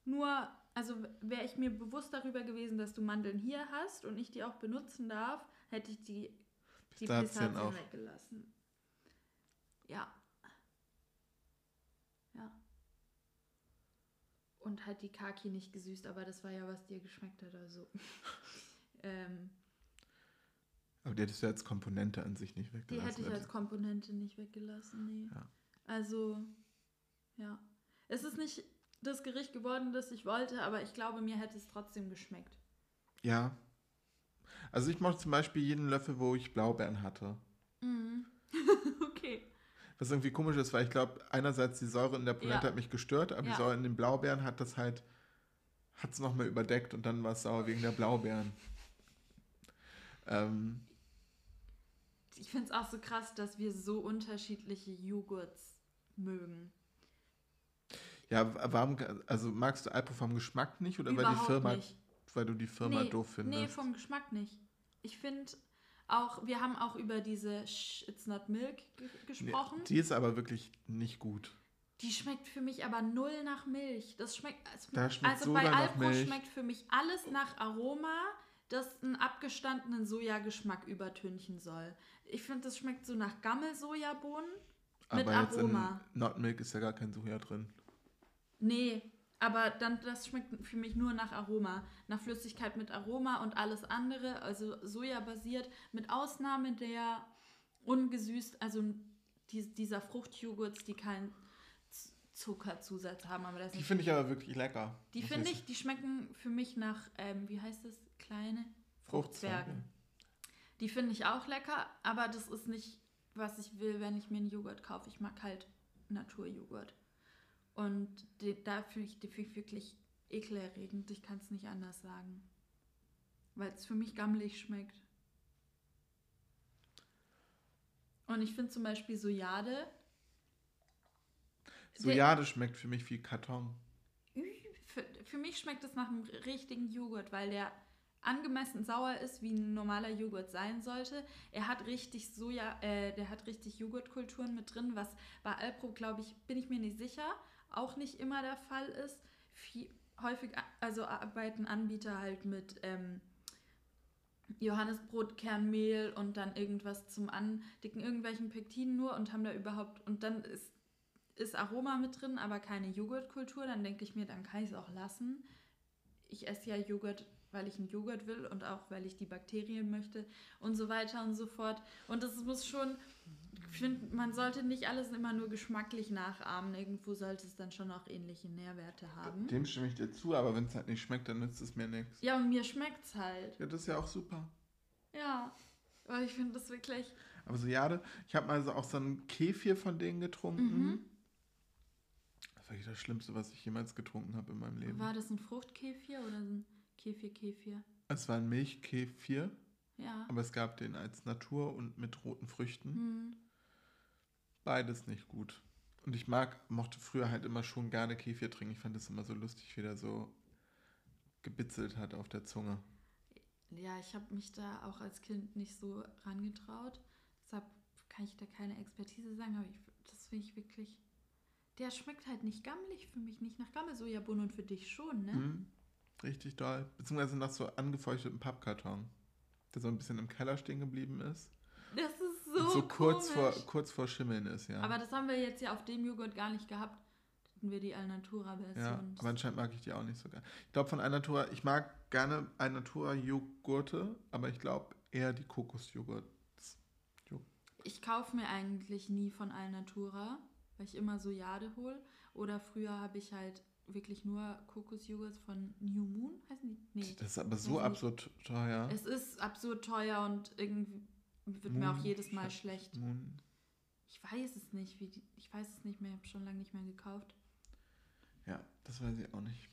nur, also wäre ich mir bewusst darüber gewesen, dass du Mandeln hier hast und ich die auch benutzen darf, hätte ich die, die Pistazien Pistazien weggelassen. Ja. Ja. Und halt die Kaki nicht gesüßt, aber das war ja, was dir geschmeckt hat, also. [LAUGHS] ähm, Aber die hättest du als Komponente an sich nicht die weggelassen. hätte ich als Komponente nicht weggelassen, nee. Ja. Also, ja. Es ist nicht das Gericht geworden, das ich wollte, aber ich glaube, mir hätte es trotzdem geschmeckt. Ja. Also ich mochte zum Beispiel jeden Löffel, wo ich Blaubeeren hatte. Mhm. [LAUGHS] okay. Was irgendwie komisch ist, weil ich glaube, einerseits die Säure in der Polenta Ja. hat mich gestört, aber Ja. die Säure in den Blaubeeren hat das halt, hat es nochmal überdeckt und dann war es sauer wegen der Blaubeeren. Ähm, Ich finde es auch so krass, dass wir so unterschiedliche Joghurts mögen. ja, warum, also magst du Alpro vom Geschmack nicht oder weil die Firma, nicht. weil du die Firma nee, doof Nee, findest? vom Geschmack nicht. Ich finde auch, wir haben auch über diese Sh It's Not Milk ge Nee, gesprochen. die ist aber wirklich nicht gut. Die schmeckt für mich aber null nach Milch. Das schmeckt. Es, Da schmeckt also sogar bei Alpro schmeckt für mich alles nach Aroma, das einen abgestandenen Sojageschmack übertünchen soll. Ich finde, das schmeckt so nach Gammel-Sojabohnen mit Aber jetzt Aroma. in Not Milk ist ja gar kein Soja drin. Nee, aber dann das schmeckt für mich nur nach Aroma, nach Flüssigkeit mit Aroma und alles andere, also Soja-basiert, mit Ausnahme der ungesüßt, also die, dieser Fruchtjoghurts, die keinen Zuckerzusatz haben, aber das Die finde ich aber wirklich lecker. die finde ich ich, die schmecken für mich nach, ähm, wie heißt es, kleine Fruchtzwerge. Fruchtzwergen. Die finde ich auch lecker, aber das ist nicht, was ich will, wenn ich mir einen Joghurt kaufe. Ich mag halt Naturjoghurt. Und die, da finde ich die wirklich ekelerregend. Ich kann es nicht anders sagen. Weil es für mich gammelig schmeckt. Und ich finde zum Beispiel Sojade. Sojade schmeckt für mich wie Karton. Für, für mich schmeckt es nach einem richtigen Joghurt, weil der angemessen sauer ist, wie ein normaler Joghurt sein sollte. Er hat richtig Soja, äh, der hat richtig Joghurtkulturen mit drin, was bei Alpro, glaube ich, bin ich mir nicht sicher, auch nicht immer der Fall ist. Viel, häufig, also arbeiten Anbieter halt mit ähm, Johannesbrotkernmehl und dann irgendwas zum Andicken, irgendwelchen Pektinen nur und haben da überhaupt, und dann ist ist Aroma mit drin, aber keine Joghurtkultur, dann denke ich mir, dann kann ich es auch lassen. Ich esse ja Joghurt, weil ich einen Joghurt will und auch, weil ich die Bakterien möchte und so weiter und so fort. Und das muss schon, ich finde, man sollte nicht alles immer nur geschmacklich nachahmen. Irgendwo sollte es dann schon auch ähnliche Nährwerte haben. Dem stimme ich dir zu, aber wenn es halt nicht schmeckt, dann nützt es mir nichts. Ja, und mir schmeckt es halt. Ja, das ist ja auch super. Ja, weil ich finde das wirklich. Aber Sojade, ich habe mal so auch so einen Kefir von denen getrunken. Mhm. Das war das Schlimmste, was ich jemals getrunken habe in meinem Leben. War das ein Fruchtkefir oder ein Kefir-Kefir? Es war ein Milchkefir, Ja. aber es gab den als Natur und mit roten Früchten. Hm. Beides nicht gut. Und ich mag, mochte früher halt immer schon gerne Kefir trinken. Ich fand das immer so lustig, wie der so gebitzelt hat auf der Zunge. Ja, ich habe mich da auch als Kind nicht so rangetraut. Deshalb kann ich da keine Expertise sagen, aber ich, das finde ich wirklich. Der schmeckt halt nicht gammelig für mich, nicht nach Gammelsojabohnen und für dich schon, ne? Mhm. Richtig doll. Beziehungsweise nach so angefeuchteten Pappkarton, der so ein bisschen im Keller stehen geblieben ist. Das ist so, und so kurz vor, kurz vor Schimmeln ist, ja. Aber das haben wir jetzt ja auf dem Joghurt gar nicht gehabt. Hatten wir die Alnatura-Version. ja, aber anscheinend mag ich die auch nicht so gerne. Ich glaube von Alnatura, ich mag gerne Alnatura-Joghurte, aber ich glaube eher die Kokosjoghurt. Ich kaufe mir eigentlich nie von Alnatura, weil ich immer Sojade hole. Oder früher habe ich halt wirklich nur Kokosjoghurt von New Moon, heißen die? Nee. Das ist aber so nicht. absurd teuer. Es ist absurd teuer und irgendwie wird mir Moon, auch jedes Mal schlecht. Moon. Ich weiß es nicht, wie die, ich weiß es nicht mehr, ich habe schon lange nicht mehr gekauft. Ja, das weiß ich auch nicht.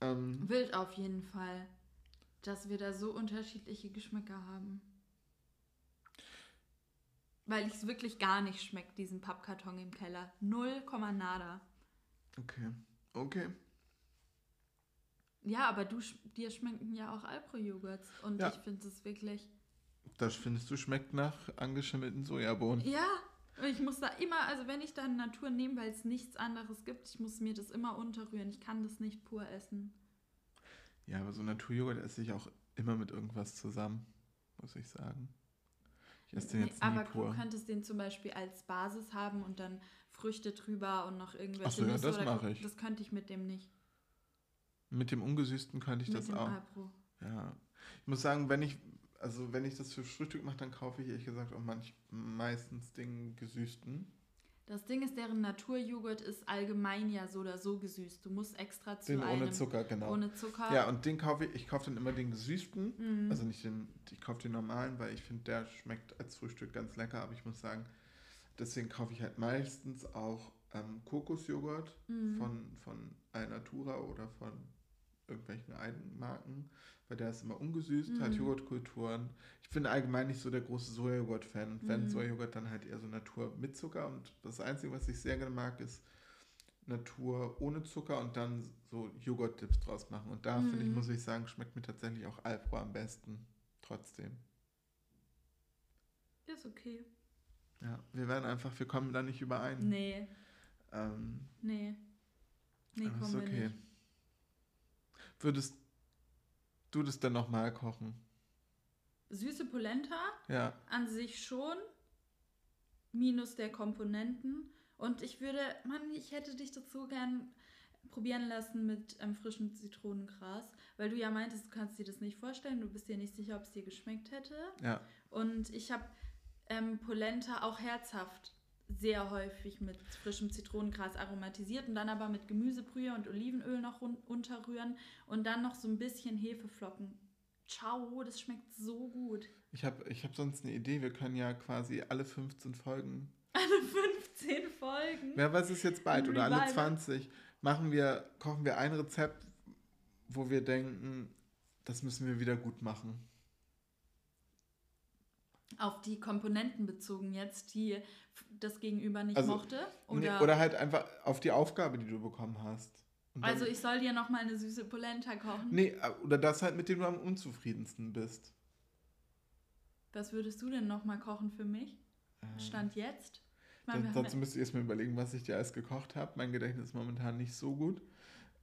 Ähm, Wild auf jeden Fall, dass wir da so unterschiedliche Geschmäcker haben. Weil ich es wirklich gar nicht schmeckt, diesen Pappkarton im Keller. Null Komma nada. okay. Okay. Ja, aber du, dir schmecken ja auch Alpro-Joghurts. Und Ja. ich finde es wirklich. Das findest du schmeckt nach angeschimmelten Sojabohnen. Ja, ich muss da immer, also wenn ich dann Natur nehme, weil es nichts anderes gibt, ich muss mir das immer unterrühren. Ich kann das nicht pur essen. Ja, aber so Naturjoghurt esse ich auch immer mit irgendwas zusammen, muss ich sagen. Ich esse den Nee, jetzt nie aber pur. du könntest den zum Beispiel als Basis haben und dann Früchte drüber und noch irgendwelche Ach so, ja, das oder mach ich. Das könnte ich mit dem nicht. Mit dem ungesüßten könnte ich mit das dem auch. Alpro. Ja. Ich muss sagen, wenn ich, also wenn ich das für Frühstück mache, dann kaufe ich ehrlich gesagt auch manch, meistens den gesüßten. Das Ding ist, deren Naturjoghurt ist allgemein ja so oder so gesüßt. Du musst extra zu Den einem ohne Zucker, genau. ohne Zucker. Ja, und den kaufe ich, ich kaufe dann immer den gesüßten. Mhm. Also nicht den, ich kaufe den normalen, weil ich finde, der schmeckt als Frühstück ganz lecker. Aber ich muss sagen, deswegen kaufe ich halt meistens auch ähm, Kokosjoghurt Mhm. von, von Alnatura oder von irgendwelchen Eigenmarken, weil der ist immer ungesüßt, hat Mhm. Joghurtkulturen. Ich bin allgemein nicht so der große Sojajoghurt-Fan. Und wenn Mhm. Sojajoghurt, dann halt eher so Natur mit Zucker. Und das Einzige, was ich sehr gerne mag, ist Natur ohne Zucker und dann so Joghurt-Dips draus machen. Und da finde ich, Mhm. muss ich sagen, schmeckt mir tatsächlich auch Alpro am besten. Trotzdem. Ist okay. Ja, wir werden einfach, wir kommen da nicht überein. Nee, Ähm, nee. Nee, aber ist kommen wir okay. nicht. Würdest du das dann nochmal kochen? Süße Polenta Ja. an sich schon, minus der Komponenten. Und ich würde, Mann, ich hätte dich dazu gern probieren lassen mit ähm, frischem Zitronengras, weil du ja meintest, du kannst dir das nicht vorstellen, du bist dir nicht sicher, ob es dir geschmeckt hätte. Ja. Und ich habe ähm, Polenta auch herzhaft sehr häufig mit frischem Zitronengras aromatisiert und dann aber mit Gemüsebrühe und Olivenöl noch unterrühren und dann noch so ein bisschen Hefeflocken. Ciao, das schmeckt so gut. Ich habe ich hab sonst eine Idee. Wir können ja quasi alle 15 Folgen, [LAUGHS] Alle 15 Folgen. wer weiß es jetzt bald, oder alle Revival. 20, machen wir, kochen wir ein Rezept, wo wir denken, das müssen wir wieder gut machen. Auf die Komponenten bezogen jetzt, die das Gegenüber nicht Also, mochte. Oder, nee, oder halt einfach auf die Aufgabe, die du bekommen hast. Dann- also ich soll dir noch mal eine süße Polenta kochen. Nee, äh, oder das halt, mit dem du am unzufriedensten bist. Was würdest du denn noch mal kochen für mich? Ähm, Stand jetzt? Ich meine, haben dazu müsst ihr erstmal überlegen, was ich dir alles gekocht habe. Mein Gedächtnis ist momentan nicht so gut.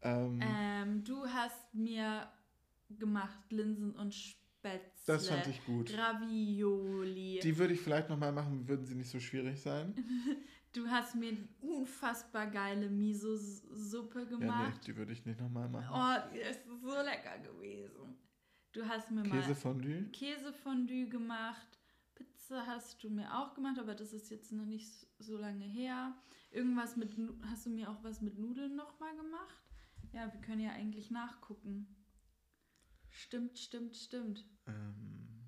Ähm, Ähm, du hast mir gemacht Linsen und Spätzle. das fand ich gut. Ravioli. Die würde ich vielleicht nochmal machen, würden sie nicht so schwierig sein. [LAUGHS] du hast mir die unfassbar geile Miso-Suppe Ja, nee, gemacht. die würde ich nicht nochmal machen. Oh, die ist so lecker gewesen. Du hast mir mal Käsefondue? Käsefondue gemacht. Pizza hast du mir auch gemacht, aber das ist jetzt noch nicht so lange her. Irgendwas mit, hast du mir auch was mit Nudeln nochmal gemacht? Ja, wir können ja eigentlich nachgucken. Stimmt, stimmt, stimmt. Ähm,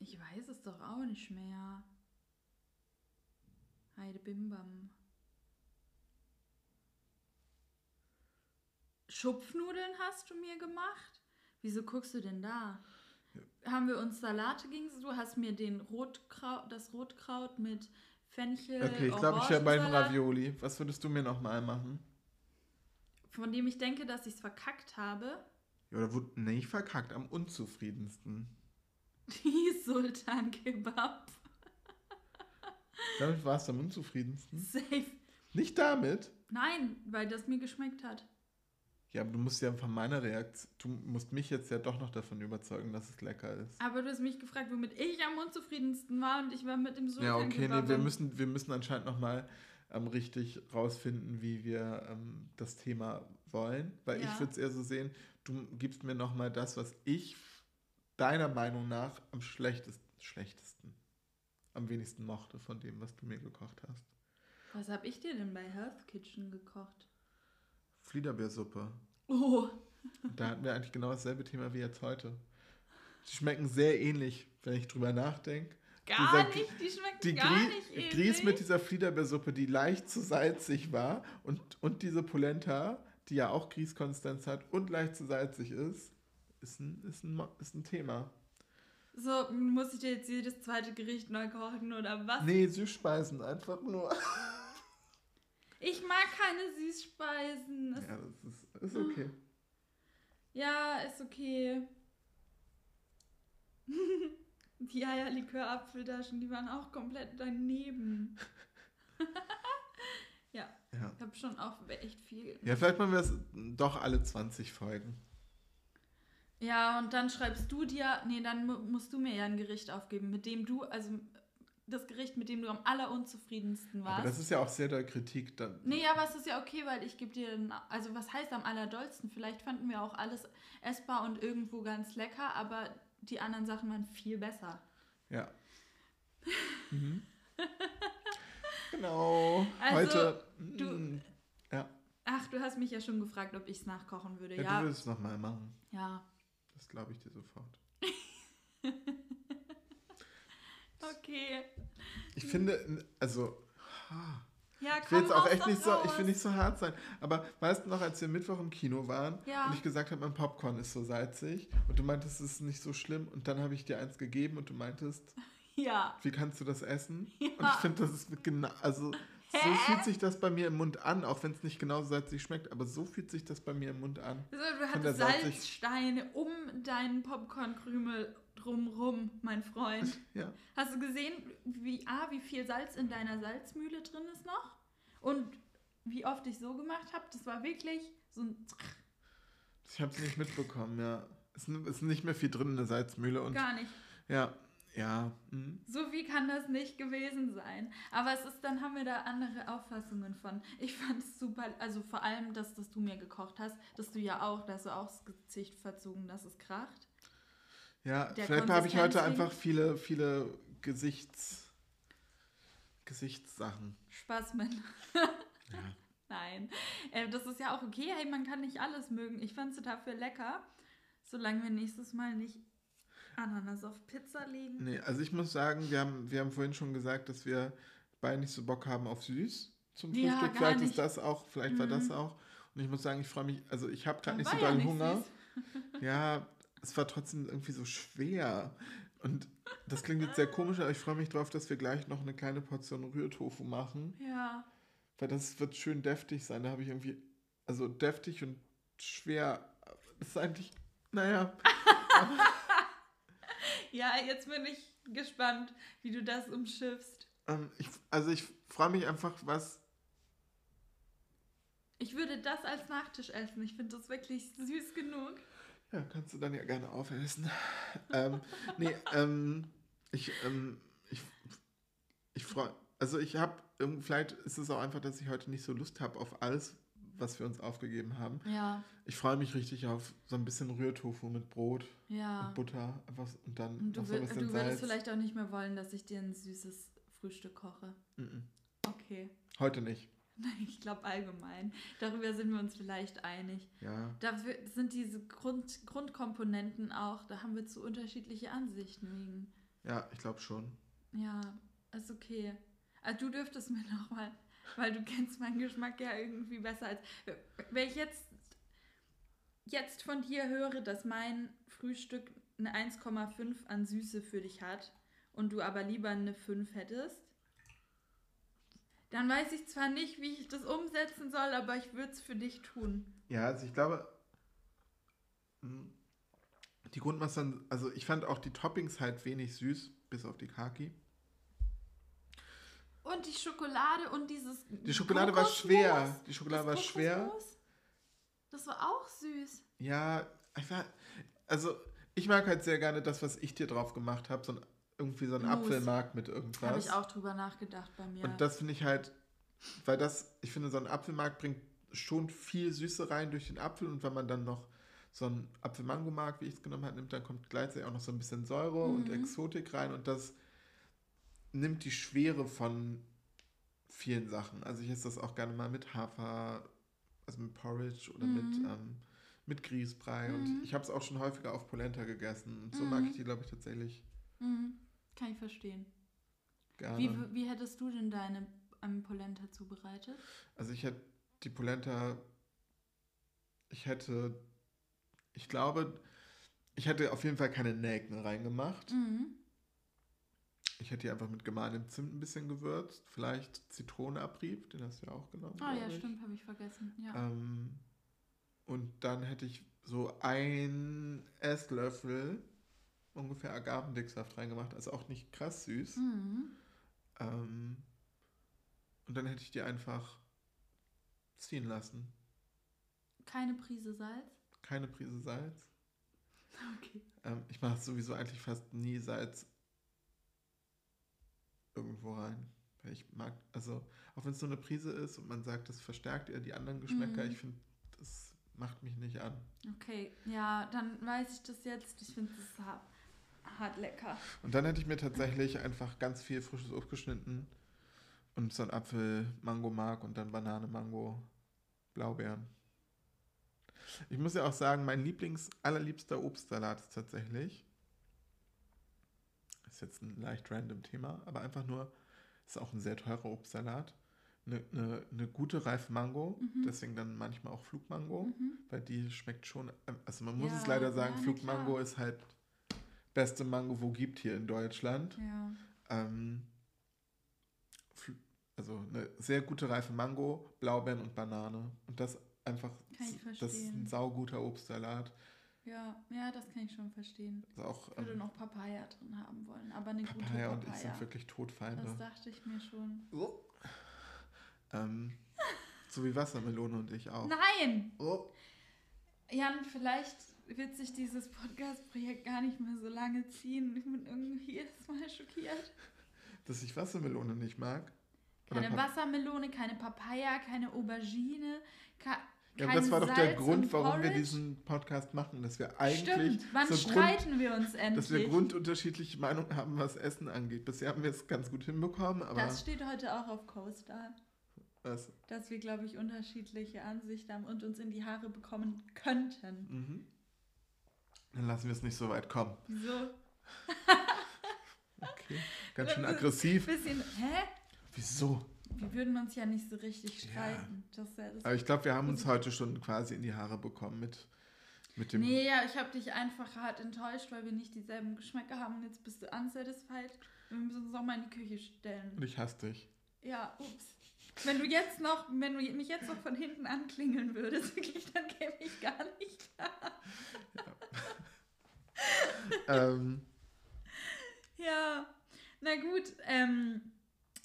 Ich weiß es doch auch nicht mehr. Heide Bimbam. Schupfnudeln hast du mir gemacht? Wieso guckst du denn da? Haben wir uns Salate gegen Du hast mir den Rotkraut, das Rotkraut mit Fenchel. okay, ich glaube, ich wäre bei den. Ravioli. Was würdest du mir nochmal machen? von dem ich denke, dass ich es verkackt habe. Ja, oder wurde nicht verkackt, am unzufriedensten. Die [LAUGHS] Sultan Kebab. Damit warst du am unzufriedensten. Safe. Nicht damit. Nein, weil das mir geschmeckt hat. Ja, aber du musst ja von meiner Reaktion, du musst mich jetzt ja doch noch davon überzeugen, dass es lecker ist. Aber du hast mich gefragt, womit ich am unzufriedensten war und ich war mit dem Sultan Ja, okay, nee, wir müssen, wir müssen anscheinend nochmal ähm, richtig rausfinden, wie wir ähm, das Thema wollen. Weil ich Ja. würde es eher so sehen, du gibst mir nochmal das, was ich deiner Meinung nach am schlechtesten, schlechtesten, am wenigsten mochte von dem, was du mir gekocht hast. Was habe ich dir denn bei Health Kitchen gekocht? Fliederbeersuppe. Oh, [LAUGHS] Da hatten wir eigentlich genau dasselbe Thema wie jetzt heute. Die schmecken sehr ähnlich, wenn ich drüber nachdenke. gar Dieser- nicht. Die schmecken Die gar Grie nicht ähnlich. Grieß mit dieser Fliederbeersuppe, die leicht zu salzig war und, und diese Polenta, die ja auch Grießkonsistenz hat und leicht zu salzig ist, ist ein, ist ein, ist ein Thema. So, muss ich dir jetzt jedes zweite Gericht neu kochen oder was? Nee, Süßspeisen, einfach nur. [LAUGHS] Ich mag keine Süßspeisen. Es- Ja, das ist, ist okay. [GASPS] Ja, ist okay. [LAUGHS] Die Eierlikör-Apfeltaschen, die waren auch komplett daneben. [LAUGHS] ja, ich habe schon auch echt viel. ja, vielleicht machen wir es doch alle 20 Folgen. Ja, und dann schreibst du dir, nee, dann mu- musst du mir ja ein Gericht aufgeben, mit dem du, also das Gericht, mit dem du am allerunzufriedensten warst. Aber das ist ja auch sehr doll Kritik. Dann, Nee, aber es ist ja okay, weil ich gebe dir, einen- also was heißt am allerdollsten? Vielleicht fanden wir auch alles essbar und irgendwo ganz lecker, aber die anderen Sachen waren viel besser. Ja. Mhm. [LAUGHS] genau. Also, Heute. du- mm, ja. Ach, du hast mich ja schon gefragt, ob ich es nachkochen würde. ja, Ja, du willst es nochmal machen. ja. Das glaube ich dir sofort. [LAUGHS] Okay. Ich finde, also, Ja, ich will jetzt auch echt nicht so, ich will nicht so hart sein. Aber weißt du noch, als wir Mittwoch im Kino waren Ja. und ich gesagt habe, mein Popcorn ist so salzig und du meintest, es ist nicht so schlimm und dann habe ich dir eins gegeben und du meintest, Ja. wie kannst du das essen? Ja. Und ich finde, das ist genau, also so Hä? fühlt sich das bei mir im Mund an, auch wenn es nicht genau salzig schmeckt, aber so fühlt sich das bei mir im Mund an. Also, du hattest Salzsteine um deinen Popcornkrümel drumrum, mein Freund. [LAUGHS] Ja. Hast du gesehen, wie, A, wie viel Salz in deiner Salzmühle drin ist noch? Und wie oft ich so gemacht habe? Das war wirklich so ein. Ich habe es nicht mitbekommen, ja. Es ist ist nicht mehr viel drin in der Salzmühle und Gar nicht. ja, ja. hm. So wie kann das nicht gewesen sein? Aber es ist, dann haben wir da andere Auffassungen von. Ich fand es super, also vor allem, dass, dass du mir gekocht hast, dass du ja auch, dass du auch das Gesicht verzogen, dass es kracht. Ja, Der vielleicht habe ich heute einfach viele, viele Gesichts, Gesichtssachen. Spasmen. Ja. [LAUGHS] Nein. Äh, das ist ja auch okay. Hey, man kann nicht alles mögen. Ich fand es dafür lecker, solange wir nächstes Mal nicht Ananas auf Pizza legen. Nee, also ich muss sagen, wir haben, wir haben vorhin schon gesagt, dass wir beide nicht so Bock haben auf süß zum Ja, Frühstück. vielleicht nicht. ist das auch, vielleicht war das Mhm. auch. Und ich muss sagen, ich freue mich, also ich habe gerade nicht so ja doll nicht Hunger. [LAUGHS] Ja, es war trotzdem irgendwie so schwer. Und das klingt jetzt sehr komisch, aber ich freue mich drauf, dass wir gleich noch eine kleine Portion Rührtofu machen. Ja. Weil das wird schön deftig sein. Da habe ich irgendwie, also deftig und schwer. Das ist eigentlich, naja. [LAUGHS] Ja, jetzt bin ich gespannt, wie du das umschiffst. Ähm, ich, also ich freue mich einfach, was. Ich würde das als Nachtisch essen. Ich finde das wirklich süß genug. Ja, kannst du dann ja gerne aufessen. ähm, nee, ähm, ich, ähm, ich, ich freue, also ich habe, vielleicht ist es auch einfach, dass ich heute nicht so Lust habe auf alles, was wir uns aufgegeben haben. Ja, Ich freue mich richtig auf so ein bisschen Rührtofu mit Brot ja. und Butter so- und dann Und du, noch so bisschen du würdest vielleicht auch nicht mehr wollen, dass ich dir ein süßes Frühstück koche. Mhm. Okay. Heute nicht. Nein, [LAUGHS] ich glaube allgemein. Darüber sind wir uns vielleicht einig. Ja. Dafür sind diese Grund, Grundkomponenten auch, da haben wir zu unterschiedliche Ansichten wegen. Ja, ich glaube schon. Ja, ist okay. Also du dürftest mir nochmal, weil du kennst meinen Geschmack ja irgendwie besser als. Wenn ich jetzt, jetzt von dir höre, dass mein Frühstück eine 1,5 an Süße für dich hat und du aber lieber eine 5 hättest, dann weiß ich zwar nicht, wie ich das umsetzen soll, aber ich würde es für dich tun. Ja, also ich glaube, mh, die Grundmasse, also ich fand auch die Toppings halt wenig süß, bis auf die Kaki. Und die Schokolade und dieses. Die Schokolade war schwer. Die Schokolade war schwer. Das war auch süß. Ja, einfach, also ich mag halt sehr gerne das, was ich dir drauf gemacht habe, so ein, irgendwie so ein Mousse. Apfelmark mit Habe irgendwas. ich auch drüber nachgedacht bei mir. Und das finde ich halt, weil das, ich finde, so ein Apfelmark bringt schon viel Süße rein durch den Apfel und wenn man dann noch so ein Apfelmango-Mark, wie ich es genommen habe, nimmt, dann kommt gleichzeitig auch noch so ein bisschen Säure und Mhm. Exotik rein und das nimmt die Schwere von vielen Sachen. Also ich esse das auch gerne mal mit Hafer, also mit Porridge oder mit, Mhm. ähm, mit Grießbrei Mhm. und ich habe es auch schon häufiger auf Polenta gegessen und so Mhm. mag ich die, glaube ich, tatsächlich Mhm. Kann ich verstehen. gerne. Wie, wie hättest du denn deine ähm, Polenta zubereitet? Also ich hätte die Polenta, ich hätte, ich glaube, ich hätte auf jeden Fall keine Nelken reingemacht. Mhm. Ich hätte die einfach mit gemahlenem Zimt ein bisschen gewürzt, vielleicht Zitronenabrieb, den hast du ja auch genommen. Ah ja, ich. stimmt, habe ich vergessen. Ja. Ähm, und dann hätte ich so ein Esslöffel ungefähr Agavendicksaft reingemacht, also auch nicht krass süß. Mhm. Ähm, und dann hätte ich die einfach ziehen lassen. Keine Prise Salz. Keine Prise Salz. [LAUGHS] Okay. Ähm, ich mache sowieso eigentlich fast nie Salz irgendwo rein. Ich mag, also auch wenn es nur eine Prise ist und man sagt, das verstärkt eher die anderen Geschmäcker, Mhm. ich finde, das macht mich nicht an. Okay, ja, dann weiß ich das jetzt. Ich finde das hart, hart lecker. Und dann hätte ich mir tatsächlich einfach ganz viel frisches Obst geschnitten und so ein Apfel, Mango Mark und dann Banane, Mango, Blaubeeren. Ich muss ja auch sagen, mein Lieblings, allerliebster Obstsalat ist tatsächlich, ist jetzt ein leicht random Thema, aber einfach nur, ist auch ein sehr teurer Obstsalat. Eine, eine, eine gute reife Mango, Mhm. deswegen dann manchmal auch Flugmango, Mhm. weil die schmeckt schon, ähm, also man muss Ja, es leider sagen, ja, Flugmango klar. ist halt beste Mango, wo gibt hier in Deutschland. Ja. Ähm, also eine sehr gute reife Mango, Blaubeeren und Banane. Und das einfach, das ist ein sauguter Obstsalat. Ja, ja, das kann ich schon verstehen. Also auch Ich würde ähm, noch Papaya drin haben wollen, aber eine Papaya gute und ich Papaya. sind wirklich Todfeinde. das dachte ich mir schon. Oh. Ähm, so wie Wassermelone und ich auch. Nein! Oh. Jan, vielleicht wird sich dieses Podcast-Projekt gar nicht mehr so lange ziehen. Ich bin irgendwie jedes Mal schockiert. Dass ich Wassermelone nicht mag. Keine Wassermelone, keine Papaya, keine Aubergine, Ja, aber das war doch der Salz Grund, und warum wir diesen Podcast machen, dass wir eigentlich Stimmt, wann so streiten wir uns Grund, endlich? dass wir grundunterschiedliche Meinungen haben, was Essen angeht. Bisher haben wir es ganz gut hinbekommen, aber das steht heute auch auf CoStar, was? dass wir, glaube ich, unterschiedliche Ansichten haben und uns in die Haare bekommen könnten. Mhm. Dann lassen wir es nicht so weit kommen. So, [LAUGHS] Okay. Ganz schön aggressiv. bisschen, hä? Wieso? Wir würden uns ja nicht so richtig Ja. streiten. Das ja das Aber ich glaube, wir haben uns heute schon quasi in die Haare bekommen mit, mit dem. Nee, ja, ich habe dich einfach hart enttäuscht, weil wir nicht dieselben Geschmäcker haben und jetzt bist du unsatisfied. Wir müssen uns auch mal in die Küche stellen. Und ich hasse dich. Ja, ups. Wenn du jetzt noch, wenn du mich jetzt noch von hinten anklingeln würdest, wirklich, [LAUGHS] dann käme ich gar nicht klar. [LAUGHS] ähm, Ja, na gut, ähm,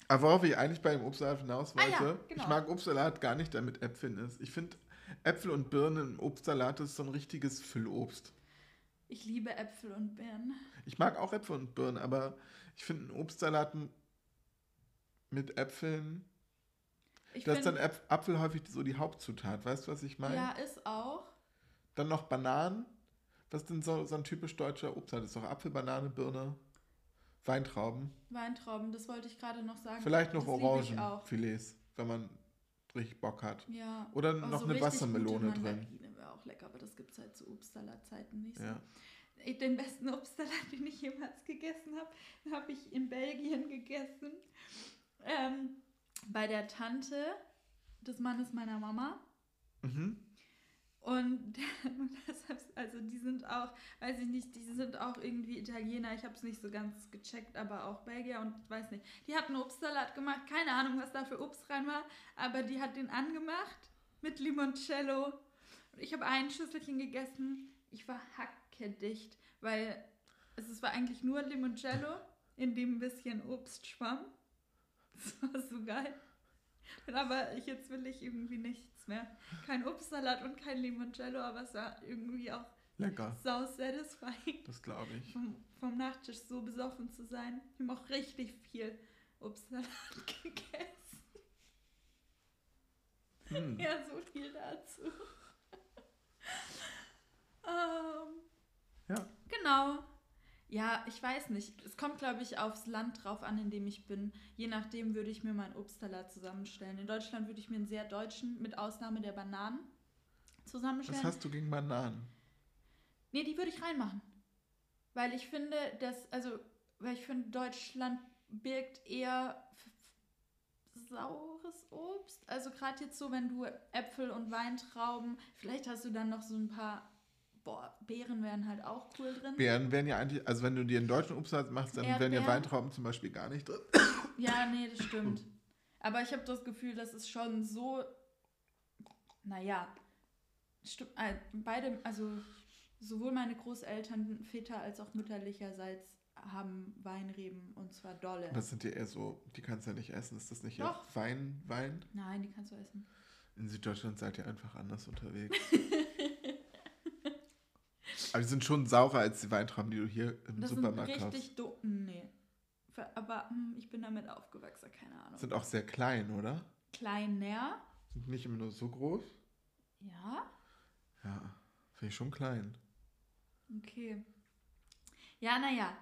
aber worauf ich eigentlich bei dem Obstsalat hinaus Ah ja, wollte, genau. ich mag Obstsalat gar nicht, der mit Äpfeln ist. Ich finde, Äpfel und Birnen im Obstsalat ist so ein richtiges Füllobst. ich liebe Äpfel und Beeren. Ich mag auch Äpfel und Birnen, aber ich finde einen Salat mit Äpfeln, Ich ist dann Äpf Apfel häufig so die Hauptzutat. Weißt du, was ich meine? ja, ist auch. Dann noch Bananen. Was ist denn so, so ein typisch deutscher Obstsalat? Das ist doch Apfel, Banane, Birne, Weintrauben. Weintrauben, das wollte ich gerade noch sagen. Vielleicht noch. Orangenfilets, wenn man richtig Bock hat. Ja. Oder noch so eine Wassermelone drin. Wäre auch lecker, aber das gibt es halt zu Obstsalatzeiten nicht so. Ja. Den besten [LAUGHS] Obstsalat, den ich jemals gegessen habe, habe ich in Belgien gegessen. Ähm, bei der Tante des Mannes meiner Mama. Mhm. Und [LAUGHS] deshalb, also die sind auch, weiß ich nicht, die sind auch irgendwie Italiener. Ich habe es nicht so ganz gecheckt, aber auch Belgier und weiß nicht. Die hatten Obstsalat gemacht, keine Ahnung, was da für Obst rein war, aber die hat den angemacht mit Limoncello Ich habe ein Schüsselchen gegessen. Ich war hackedicht, weil es, es war eigentlich nur Limoncello, in dem ein bisschen Obst schwamm. [LAUGHS] Das war so geil. Aber ich, jetzt will ich irgendwie nichts mehr. Kein Obstsalat und kein Limoncello, aber es war irgendwie auch Lecker. sau satisfying, Das glaube ich. vom, vom Nachtisch so besoffen zu sein. Ich habe auch richtig viel Obstsalat [LAUGHS] gegessen. Hm. Ja, so viel dazu. [LAUGHS] ähm, Ja. genau. Ja, ich weiß nicht. Es kommt, glaube ich, aufs Land drauf an, in dem ich bin. Je nachdem würde ich mir meinen Obstsalat zusammenstellen. In Deutschland würde ich mir einen sehr deutschen, mit Ausnahme der Bananen, Was zusammenstellen. hast du gegen Bananen? Nee, die würde ich reinmachen. Weil ich finde, dass, also, weil ich finde, Deutschland birgt eher saures Obst. Also gerade jetzt so, wenn du Äpfel und Weintrauben, vielleicht hast du dann noch so ein paar, boah, Beeren wären halt auch cool drin. Beeren wären ja eigentlich, also wenn du dir einen deutschen Obstsalat machst, dann wären ja Erdbeeren. Weintrauben zum Beispiel gar nicht drin. Ja, nee, das stimmt. Aber ich habe das Gefühl, das ist schon so, naja, stimmt, äh, beide, also sowohl meine Großeltern väter als auch mütterlicherseits haben Weinreben und zwar dolle. Das sind ja eher so, die kannst du ja nicht essen. Ist das nicht eher Doch. Wein, Wein? Nein, die kannst du essen. In Süddeutschland seid ihr einfach anders unterwegs. [LAUGHS] Aber die sind schon saurer als die Weintrauben, die du hier im Das Supermarkt sind kaufst. richtig dumm. Nee. Aber hm, ich bin damit aufgewachsen, keine Ahnung. Sind auch sehr klein, oder? Kleiner, Sind nicht immer nur so groß. ja. Ja, finde ich schon klein. Okay. Ja, naja.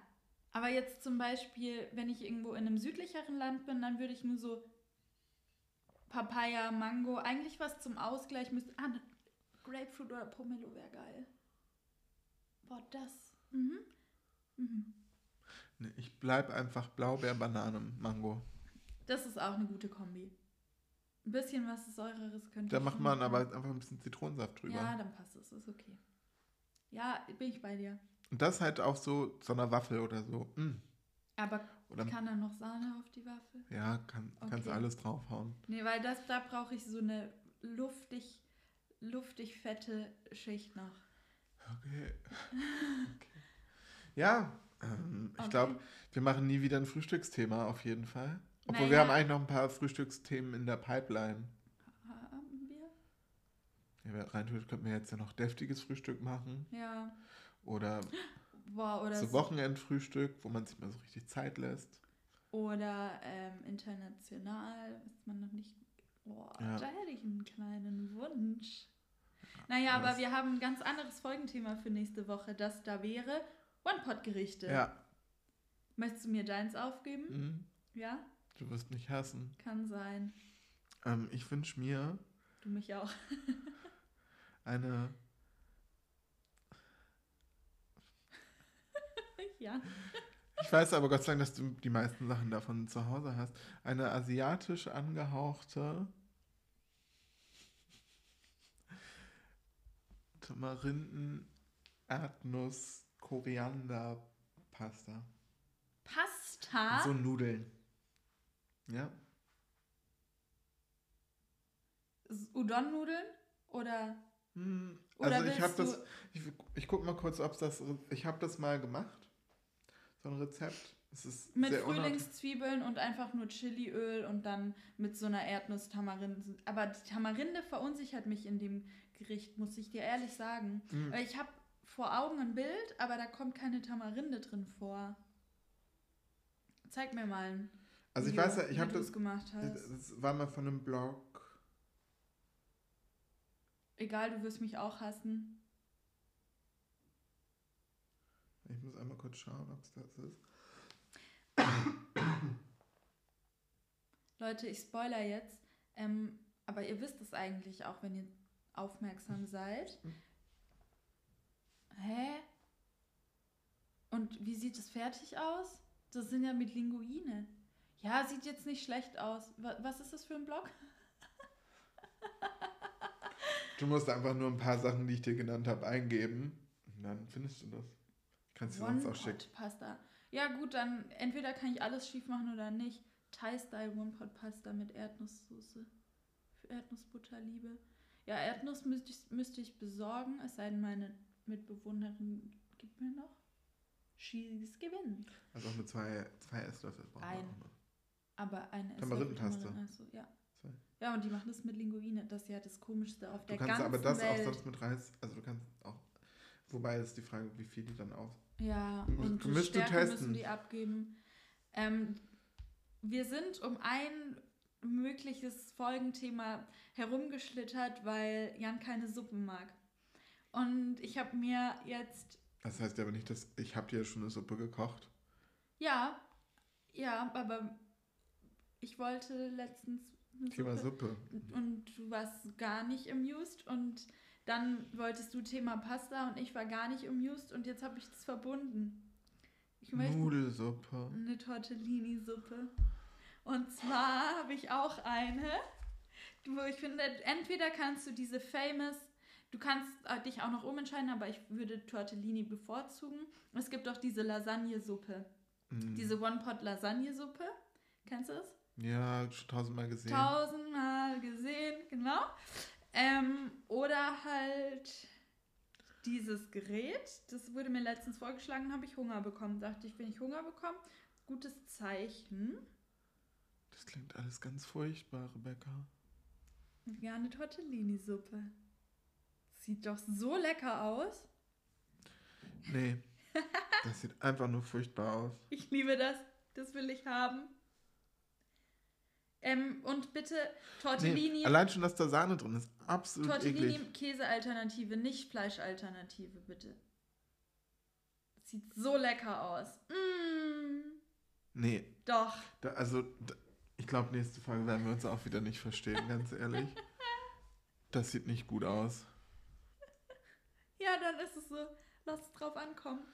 Aber jetzt zum Beispiel, wenn ich irgendwo in einem südlicheren Land bin, dann würde ich nur so Papaya, Mango, eigentlich was zum Ausgleich müsste. Ah, ne, Grapefruit oder Pomelo wäre geil. Boah, das. Mhm. Mhm. Nee, ich bleib einfach Blaubeer, Banane, Mango. Das ist auch eine gute Kombi. Ein bisschen was Säureres könnte Da macht man machen. aber einfach ein bisschen Zitronensaft drüber. Ja, dann passt es, ist okay. Ja, bin ich bei dir. Und das halt auch so zu einer Waffel oder so. Mm. Aber Oder kann da noch Sahne auf die Waffe? ja, kann, kannst Okay. alles draufhauen. Nee, weil das, da brauche ich so eine luftig, luftig fette Schicht noch. Okay. okay. Ja, ähm, ich Okay. glaube, wir machen nie wieder ein Frühstücksthema auf jeden Fall. Obwohl Naja. wir haben eigentlich noch ein paar Frühstücksthemen in der Pipeline. Haben wir? Ja, rein theoretisch könnten wir jetzt ja noch deftiges Frühstück machen. Ja. Oder Boah, oder, so Wochenendfrühstück, wo man sich mal so richtig Zeit lässt. oder ähm, international, ist man noch nicht. Boah, Ja. da hätte ich einen kleinen Wunsch. Naja, Ja, aber wir haben ein ganz anderes Folgenthema für nächste Woche. Das da wäre One-Pot-Gerichte. Ja. Möchtest du mir deins aufgeben? Mhm. Ja, Du wirst mich hassen. kann sein. Ähm, ich wünsche mir Du mich auch. [LAUGHS] eine [LAUGHS] ja. Ich weiß aber Gott sei Dank, dass du die meisten Sachen davon zu Hause hast. Eine asiatisch angehauchte Tamarinden, Erdnuss, Koriander, Pasta. Pasta. So Nudeln. Ja. Udon-Nudeln? Oder Hm, Oder Also ich habe das, ich, ich guck mal kurz, ob das, ich habe das mal gemacht. So ein Rezept. Mit Frühlingszwiebeln und einfach nur Chiliöl und dann mit so einer Erdnuss-Tamarinde. Aber die Tamarinde verunsichert mich in dem Gericht, muss ich dir ehrlich sagen. Weil ich habe vor Augen ein Bild, aber da kommt keine Tamarinde drin vor. Zeig mir mal ein Also ich Video, weiß ja, ich habe das, gemacht hast. das war mal von einem Blog. Egal, du wirst mich auch hassen. Ich muss einmal kurz schauen, ob es das ist. Leute, ich spoiler jetzt, ähm, aber ihr wisst es eigentlich auch, wenn ihr aufmerksam seid. Hä? Und wie sieht es fertig aus? Das sind ja mit Linguine. Ja, sieht jetzt nicht schlecht aus. Wa- Was ist das für ein Blog? Du musst einfach nur ein paar Sachen, die ich dir genannt habe, eingeben. Und dann findest du das. Kannst du sonst auch schicken. One-Pot-Pasta. Ja gut, dann entweder kann ich alles schief machen oder nicht. Thai-Style One-Pot-Pasta mit Erdnusssoße. Für Erdnussbutterliebe. Ja, Erdnuss müsste ich, müsste ich besorgen, es sei denn, meine Mitbewohnerin gibt mir noch. She's gewinnen. Also auch mit zwei, zwei Esslöffel brauchen wir Ein. auch noch. Aber eine Tamarindenpaste. Achso, ja. Zwei. Ja, und die machen das mit Linguine. Das ist ja das Komischste auf Du der kannst ganzen aber das Welt. auch sonst mit Reis, also du kannst auch, wobei ist die Frage, wie viel die dann auch. Ja, und müsst du Stärke testen. müssen die abgeben. Ähm, wir sind um ein mögliches Folgenthema herumgeschlittert, weil Jan keine Suppen mag. Und ich habe mir jetzt, Das heißt aber nicht, dass ich habe dir schon eine Suppe gekocht. ja, ja, aber ich wollte letztens Thema Suppe. Suppe. und du warst gar nicht amused und dann wolltest du Thema Pasta und ich war gar nicht amused und jetzt habe ich das verbunden. Ich möchte Nudelsuppe. eine Tortellini-Suppe. Und zwar habe ich auch eine, wo ich finde, entweder kannst du diese famous, du kannst äh, dich auch noch umentscheiden, aber ich würde Tortellini bevorzugen. Es gibt auch diese Lasagnesuppe, Mm. diese One-Pot-Lasagnesuppe. Kennst du es? Ja, schon tausendmal gesehen. Tausendmal gesehen, genau. Ähm, oder halt dieses Gerät, das wurde mir letztens vorgeschlagen, habe ich Hunger bekommen. Dachte ich, wenn ich Hunger bekomme, gutes Zeichen. Das klingt alles ganz furchtbar, Rebecca. Eine Tortellini-Suppe. Sieht doch so lecker aus. Nee. Das sieht einfach nur furchtbar aus. Ich liebe das. Das will ich haben. Ähm, und bitte Tortellini, Nee, allein schon, dass da Sahne drin ist, absolut Tortellini eklig. Käsealternative, nicht Fleischalternative, bitte. Sieht so lecker aus. Mm, Nee, doch. da, also da, ich glaube, nächste Folge werden wir uns auch wieder nicht verstehen, ganz ehrlich. Das sieht nicht gut aus. Ja, dann ist es so. Lass es drauf ankommen.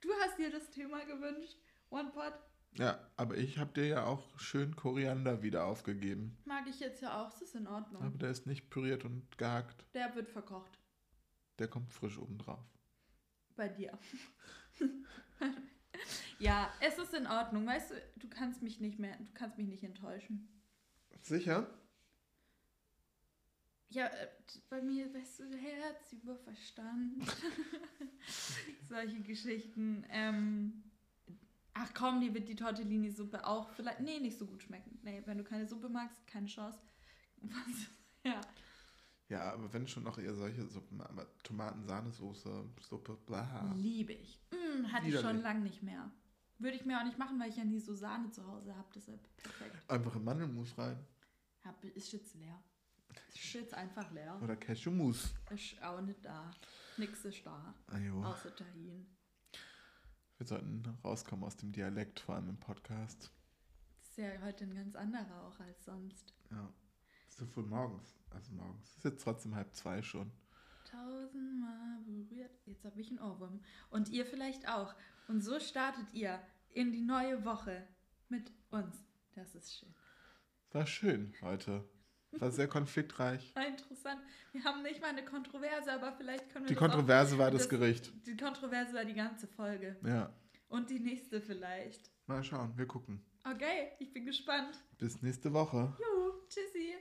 Du hast dir das Thema gewünscht. One Pot Ja, aber ich habe dir ja auch schön Koriander wieder aufgegeben. mag ich jetzt ja auch. Es ist in Ordnung. Aber der ist nicht püriert und gehackt. Der wird verkocht. Der kommt frisch oben drauf. Bei dir. [LAUGHS] [LAUGHS] ja, es ist in Ordnung. Weißt du, du kannst mich nicht mehr, du kannst mich nicht enttäuschen. Sicher? Ja, äh, bei mir, weißt du, Herz über Verstand. [LAUGHS] Solche Geschichten. Ähm, ach komm, die wird die Tortellini-Suppe auch vielleicht, nee, nicht so gut schmecken. Nee, wenn du keine Suppe magst, keine Chance. [LAUGHS] Was? Ja. Ja, aber wenn schon noch eher solche Suppen, aber Tomaten-Sahnesoße, Suppe, bla. Liebe ich. Mm, hatte ich schon Widerlich. lang nicht mehr. Würde ich mir auch nicht machen, weil ich ja nie so Sahne zu Hause habe. Deshalb perfekt. Einfach in Mandelmus rein. Hab, ist jetzt leer. Ist jetzt einfach leer. Oder Cashewmus. Ist auch nicht da. Nix ist da. Ajo. Außer Tahin. Wir sollten rauskommen aus dem Dialekt, vor allem im Podcast. Das ist ja heute ein ganz anderer auch als sonst. Ja. Doch wohl morgens. Also morgens. Ist jetzt trotzdem halb zwei schon. Tausendmal berührt. Jetzt habe ich einen Ohrwurm. Und ihr vielleicht auch. Und so startet ihr in die neue Woche mit uns. Das ist schön. War schön heute. War sehr konfliktreich. [LAUGHS] War interessant. Wir haben nicht mal eine Kontroverse, aber vielleicht können wir Die das auch- Kontroverse war das das- Gericht. Die Kontroverse war die ganze Folge. Ja. Und die nächste vielleicht. Mal schauen, wir gucken. Okay, ich bin gespannt. Bis nächste Woche. Juhu, tschüssi.